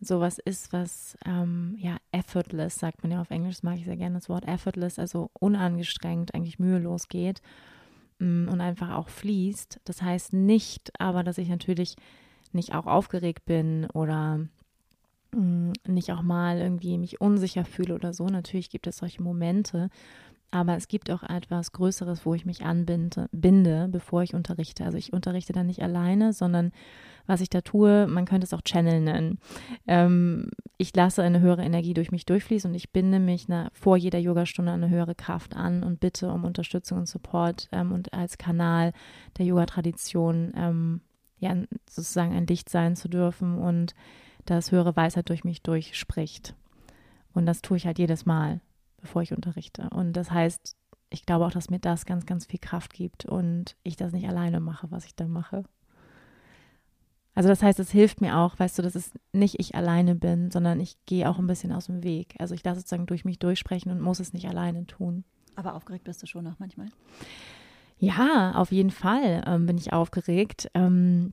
sowas ist, was ähm, ja effortless, sagt man ja auf Englisch, das mag ich sehr gerne das Wort effortless, also unangestrengt, eigentlich mühelos geht mm, und einfach auch fließt. Das heißt nicht aber, dass ich natürlich nicht auch aufgeregt bin oder nicht auch mal irgendwie mich unsicher fühle oder so. Natürlich gibt es solche Momente, aber es gibt auch etwas Größeres, wo ich mich anbinde, binde, bevor ich unterrichte. Also ich unterrichte dann nicht alleine, sondern was ich da tue, man könnte es auch Channel nennen. Ähm, ich lasse eine höhere Energie durch mich durchfließen und ich binde mich na, vor jeder Yogastunde eine höhere Kraft an und bitte um Unterstützung und Support ähm, und als Kanal der Yoga-Tradition ähm, ja sozusagen ein Licht sein zu dürfen und dass höhere Weisheit durch mich durchspricht. Und das tue ich halt jedes Mal, bevor ich unterrichte. Und das heißt, ich glaube auch, dass mir das ganz, ganz viel Kraft gibt und ich das nicht alleine mache, was ich da mache. Also das heißt, es hilft mir auch, weißt du, dass es nicht ich alleine bin, sondern ich gehe auch ein bisschen aus dem Weg. Also ich lasse sozusagen durch mich durchsprechen und muss es nicht alleine tun. Aber aufgeregt bist du schon noch manchmal? Ja, auf jeden Fall ähm, bin ich aufgeregt. Ähm,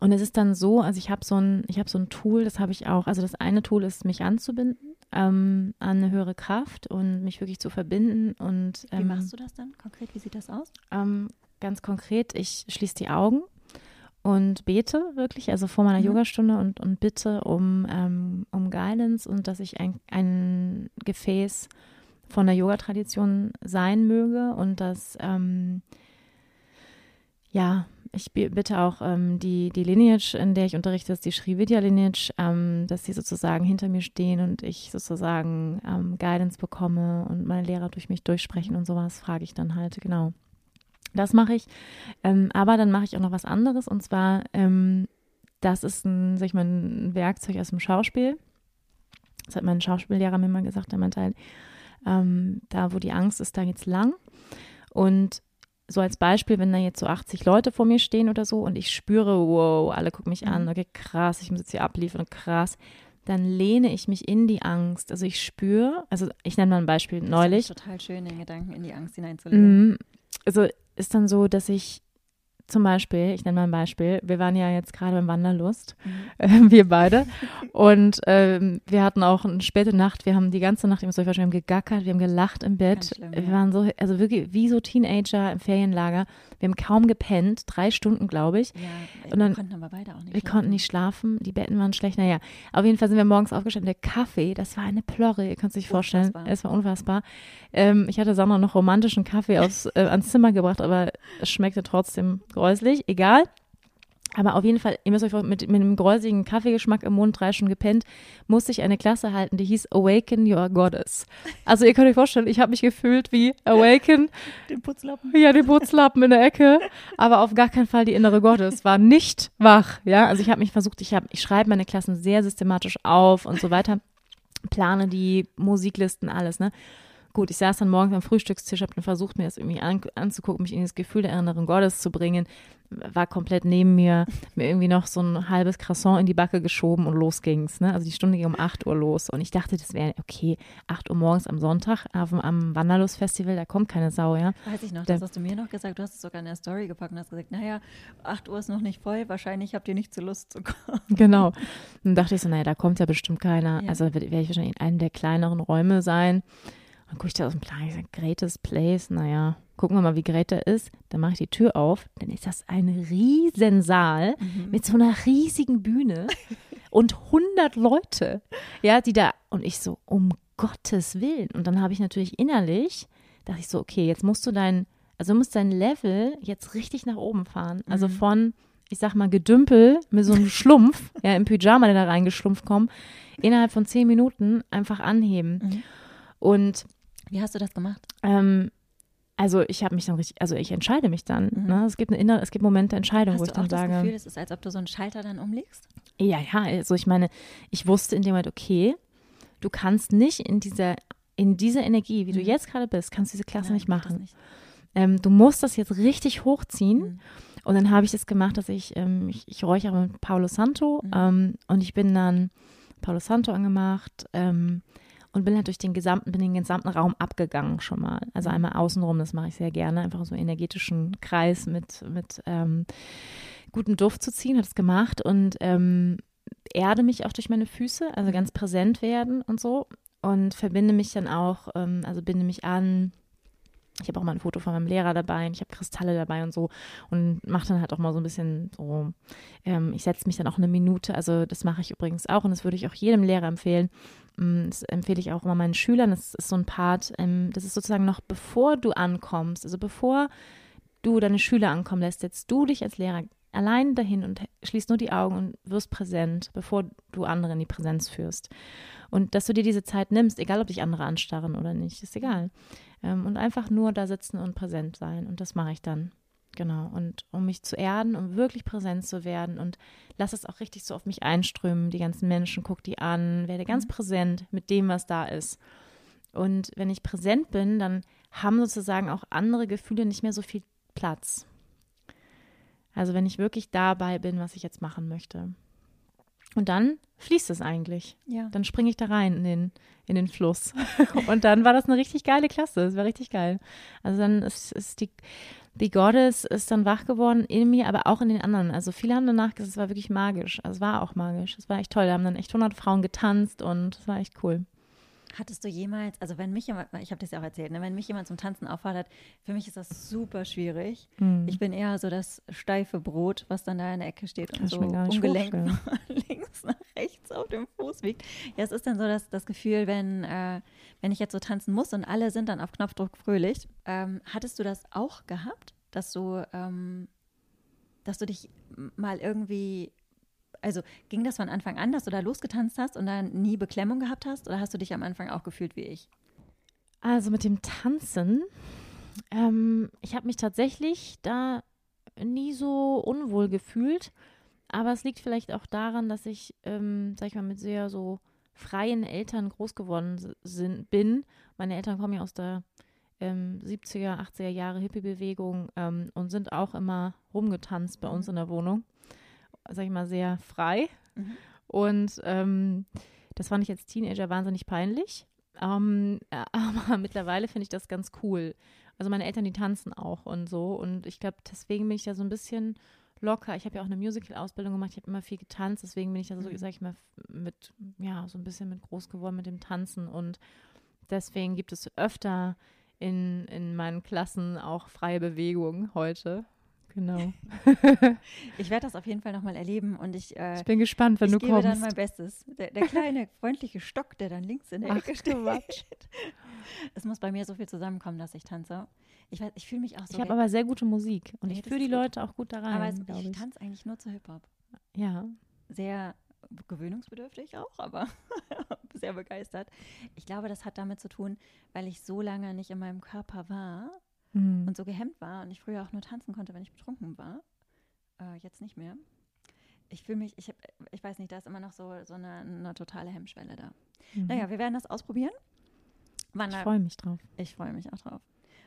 und es ist dann so, also ich habe so ein, ich habe so ein Tool, das habe ich auch. Also das eine Tool ist, mich anzubinden ähm, an eine höhere Kraft und mich wirklich zu verbinden. Und ähm, wie machst du das dann konkret? Wie sieht das aus? Ähm, ganz konkret, ich schließe die Augen und bete wirklich, also vor meiner mhm. Yogastunde und, und bitte um, ähm, um Guidance und dass ich ein, ein Gefäß von der Yoga-Tradition sein möge und dass ähm, ja, ich bitte auch ähm, die, die Lineage, in der ich unterrichte, ist die Sri Vidya Lineage, ähm, dass sie sozusagen hinter mir stehen und ich sozusagen ähm, Guidance bekomme und meine Lehrer durch mich durchsprechen und sowas, frage ich dann halt, genau. Das mache ich. Ähm, aber dann mache ich auch noch was anderes und zwar, ähm, das ist ein, sag ich mal, ein Werkzeug aus dem Schauspiel. Das hat mein Schauspiellehrer mir mal gesagt, der meinte halt, ähm, da wo die Angst ist, da geht's lang. Und so als Beispiel, wenn da jetzt so 80 Leute vor mir stehen oder so und ich spüre, wow, alle gucken mich an, mhm. okay, krass, ich muss jetzt hier abliefern, krass, dann lehne ich mich in die Angst. Also ich spüre, also ich nenne mal ein Beispiel das neulich. Ist total schön, den Gedanken in die Angst hineinzulegen. Mhm. Also ist dann so, dass ich zum Beispiel, ich nenne mal ein Beispiel, wir waren ja jetzt gerade beim Wanderlust, mhm. äh, wir beide. Und ähm, wir hatten auch eine späte Nacht, wir haben die ganze Nacht, euch wahrscheinlich, wir haben gegackert, wir haben gelacht im Bett. Schlimm, wir waren so, also wirklich wie so Teenager im Ferienlager. Wir haben kaum gepennt, drei Stunden, glaube ich. Ja, und dann, wir konnten aber beide auch nicht Wir schlafen. konnten nicht schlafen, die Betten waren schlecht. Naja, auf jeden Fall sind wir morgens aufgestanden. Der Kaffee, das war eine Plorre, ihr könnt es euch vorstellen. Unfassbar. Es war unfassbar. Ähm, ich hatte Sandra noch romantischen Kaffee aufs, äh, ans Zimmer gebracht, aber es schmeckte trotzdem gräuslich, egal. Aber auf jeden Fall, ihr müsst euch mit, mit einem gräusigen Kaffeegeschmack im Mund drei schon gepennt, musste ich eine Klasse halten, die hieß Awaken Your Goddess. Also ihr könnt euch vorstellen, ich habe mich gefühlt wie Awaken. Den Putzlappen. Ja, den Putzlappen in der Ecke. Aber auf gar keinen Fall die innere Goddess. War nicht wach. Ja, also ich habe mich versucht, ich, hab, ich schreibe meine Klassen sehr systematisch auf und so weiter. Plane die Musiklisten, alles, ne? Gut, ich saß dann morgens am Frühstückstisch, habe dann versucht, mir das irgendwie an, anzugucken, mich in das Gefühl der Erinnerung Gottes zu bringen, war komplett neben mir, mir irgendwie noch so ein halbes Croissant in die Backe geschoben und los ging's. Ne? Also die Stunde ging um 8 Uhr los und ich dachte, das wäre okay, 8 Uhr morgens am Sonntag auf, am Wanderlust-Festival, da kommt keine Sau, ja. Weiß ich noch, das hast du mir noch gesagt, du hast es sogar in der Story gepackt und hast gesagt, naja, 8 Uhr ist noch nicht voll, wahrscheinlich habt ihr nicht zur Lust zu kommen. Genau. Dann dachte ich so, naja, da kommt ja bestimmt keiner. Ja. Also werde ich wahrscheinlich in einem der kleineren Räume sein. Dann gucke ich da aus dem Plan, ich sage, greatest place, naja, gucken wir mal, wie great der ist. Dann mache ich die Tür auf, dann ist das ein Riesensaal mhm. mit so einer riesigen Bühne und 100 Leute, ja, die da, und ich so, um Gottes Willen. Und dann habe ich natürlich innerlich, dachte ich so, okay, jetzt musst du dein, also du musst dein Level jetzt richtig nach oben fahren. Also mhm. von, ich sag mal, Gedümpel mit so einem Schlumpf, ja, im Pyjama, der da reingeschlumpft kommt, innerhalb von zehn Minuten einfach anheben. Mhm. Und wie hast du das gemacht? Ähm, also ich habe mich dann richtig, also ich entscheide mich dann. Mhm. Ne? Es gibt eine innere, es gibt Momente der Entscheidung, Hast wo ich dann sage. Hast du das Gefühl, es ist, als ob du so einen Schalter dann umlegst? Ja, ja. Also ich meine, ich wusste in dem Moment, okay, du kannst nicht in dieser, in dieser Energie, wie mhm. du jetzt gerade bist, kannst du diese Klasse Nein, nicht machen. Nicht. Ähm, du musst das jetzt richtig hochziehen. Mhm. Und dann habe ich das gemacht, dass ich, ähm, ich, ich räuchere mit Paulo Santo mhm. ähm, und ich bin dann Paulo Santo angemacht, ähm, und bin halt durch den gesamten, bin den gesamten Raum abgegangen schon mal. Also mhm. einmal außenrum, das mache ich sehr gerne, einfach so einen energetischen Kreis mit, mit ähm, gutem Duft zu ziehen, hat es gemacht und ähm, erde mich auch durch meine Füße, also ganz präsent werden und so und verbinde mich dann auch, ähm, also binde mich an, ich habe auch mal ein Foto von meinem Lehrer dabei und ich habe Kristalle dabei und so und mache dann halt auch mal so ein bisschen so, ähm, ich setze mich dann auch eine Minute, also das mache ich übrigens auch und das würde ich auch jedem Lehrer empfehlen. Mm, das empfehle ich auch immer meinen Schülern. Das ist so ein Part, ähm, das ist sozusagen noch bevor du ankommst, also bevor du deine Schüler ankommen lässt, setzt du dich als Lehrer allein dahin und schließt nur die Augen und wirst präsent, bevor du andere in die Präsenz führst. Und dass du dir diese Zeit nimmst, egal ob dich andere anstarren oder nicht, ist egal. Ähm, und einfach nur da sitzen und präsent sein. Und das mache ich dann. Genau. Und um mich zu erden, um wirklich präsent zu werden und lass es auch richtig so auf mich einströmen. Die ganzen Menschen, guck die an, werde ganz mhm. präsent mit dem, was da ist. Und wenn ich präsent bin, dann haben sozusagen auch andere Gefühle nicht mehr so viel Platz. Also wenn ich wirklich dabei bin, was ich jetzt machen möchte. Und dann fließt es eigentlich. Ja. Dann springe ich da rein in den, in den Fluss. und dann war das eine richtig geile Klasse. Es war richtig geil. Also dann ist, ist die, die Goddess ist dann wach geworden in mir, aber auch in den anderen. Also viele haben danach gesagt, es war wirklich magisch. Also es war auch magisch. Es war echt toll. Da haben dann echt 100 Frauen getanzt und es war echt cool. Hattest du jemals, also wenn mich jemand, ich habe das ja auch erzählt, ne, wenn mich jemand zum Tanzen auffordert, für mich ist das super schwierig. Mhm. Ich bin eher so das steife Brot, was dann da in der Ecke steht und das so umgelenkt links nach rechts auf dem Fuß wiegt. Ja, es ist dann so dass das Gefühl, wenn, äh, wenn ich jetzt so tanzen muss und alle sind dann auf Knopfdruck fröhlich. Ähm, hattest du das auch gehabt, dass du, ähm, dass du dich mal irgendwie also ging das von Anfang an, dass du da losgetanzt hast und dann nie Beklemmung gehabt hast? Oder hast du dich am Anfang auch gefühlt wie ich? Also mit dem Tanzen, ähm, ich habe mich tatsächlich da nie so unwohl gefühlt. Aber es liegt vielleicht auch daran, dass ich, ähm, sag ich mal, mit sehr so freien Eltern groß geworden sind, bin. Meine Eltern kommen ja aus der ähm, 70er, 80er Jahre Hippie-Bewegung ähm, und sind auch immer rumgetanzt bei uns in der Wohnung sag ich mal, sehr frei. Mhm. Und ähm, das fand ich als Teenager wahnsinnig peinlich. Ähm, aber mittlerweile finde ich das ganz cool. Also meine Eltern, die tanzen auch und so. Und ich glaube, deswegen bin ich da so ein bisschen locker. Ich habe ja auch eine Musical-Ausbildung gemacht. Ich habe immer viel getanzt. Deswegen bin ich da so, mhm. sag ich mal, mit, ja, so ein bisschen mit groß geworden mit dem Tanzen. Und deswegen gibt es öfter in, in meinen Klassen auch freie Bewegung heute. Genau. ich werde das auf jeden Fall nochmal erleben und ich, äh, ich bin gespannt, wenn du kommst. Ich gebe dann mein Bestes. Der, der, kleine, freundliche Stock, der dann links in der Ach, Ecke steht. es muss bei mir so viel zusammenkommen, dass ich tanze. Ich, ich fühle mich auch so. Ich habe aber sehr gute Musik und nee, ich fühle die Leute auch gut da rein. Aber es, ich, ich tanze eigentlich nur zu Hip-Hop. Ja. Sehr gewöhnungsbedürftig auch, aber sehr begeistert. Ich glaube, das hat damit zu tun, weil ich so lange nicht in meinem Körper war mhm. und so gehemmt war und ich früher auch nur tanzen konnte, wenn ich betrunken war. Äh, jetzt nicht mehr. Ich fühle mich, ich, hab, ich weiß nicht, da ist immer noch so, so eine, eine totale Hemmschwelle da. Mhm. Naja, wir werden das ausprobieren. Wander ich freue mich drauf. Ich freue mich auch drauf.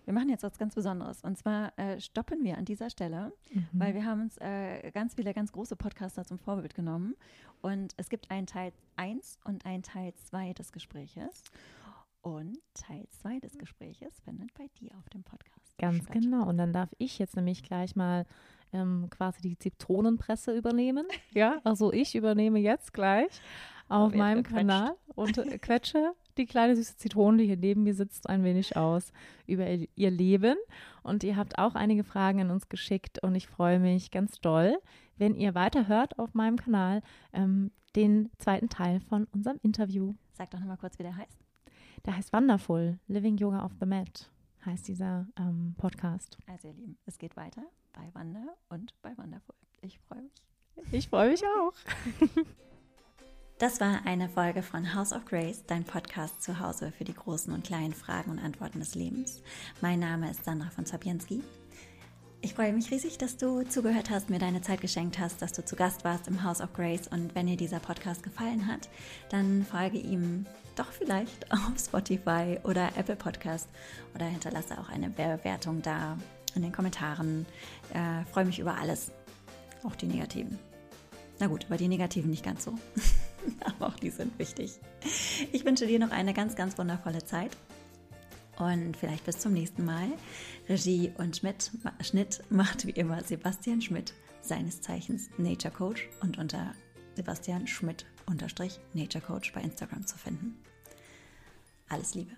Wir machen jetzt was ganz Besonderes. Und zwar äh, stoppen wir an dieser Stelle, mhm. weil wir haben uns äh, ganz viele ganz große Podcaster zum Vorbild genommen. Und es gibt einen Teil 1 und einen Teil 2 des Gespräches. Und Teil 2 des Gespräches findet bei dir auf dem Podcast. Ganz statt. genau. Und dann darf ich jetzt nämlich gleich mal ähm, quasi die Zitronenpresse übernehmen. Ja, also ich übernehme jetzt gleich auf meinem Kanal und äh, quetsche die kleine süße Zitrone, die hier neben mir sitzt, ein wenig aus über ihr Leben. Und ihr habt auch einige Fragen an uns geschickt und ich freue mich ganz doll, wenn ihr weiterhört auf meinem Kanal ähm, den zweiten Teil von unserem Interview. Sag doch nochmal kurz, wie der heißt. Der heißt Wonderful, Living Yoga off the Mat heißt dieser ähm, Podcast. Also ihr Lieben, es geht weiter bei Wander und bei Wonderful. Ich freue mich. Ich freue mich auch. Das war eine Folge von House of Grace, dein Podcast zu Hause für die großen und kleinen Fragen und Antworten des Lebens. Mein Name ist Sandra von Zabienski. Ich freue mich riesig, dass du zugehört hast, mir deine Zeit geschenkt hast, dass du zu Gast warst im House of Grace. Und wenn dir dieser Podcast gefallen hat, dann folge ihm doch vielleicht auf Spotify oder Apple Podcast oder hinterlasse auch eine Bewertung da in den Kommentaren. Äh, freue mich über alles, auch die negativen. Na gut, aber die negativen nicht ganz so. aber auch die sind wichtig. Ich wünsche dir noch eine ganz, ganz wundervolle Zeit. Und vielleicht bis zum nächsten Mal. Regie und Schmidt, Schnitt macht wie immer Sebastian Schmidt, seines Zeichens Nature Coach und unter Sebastian Schmidt unterstrich Nature Coach bei Instagram zu finden. Alles Liebe.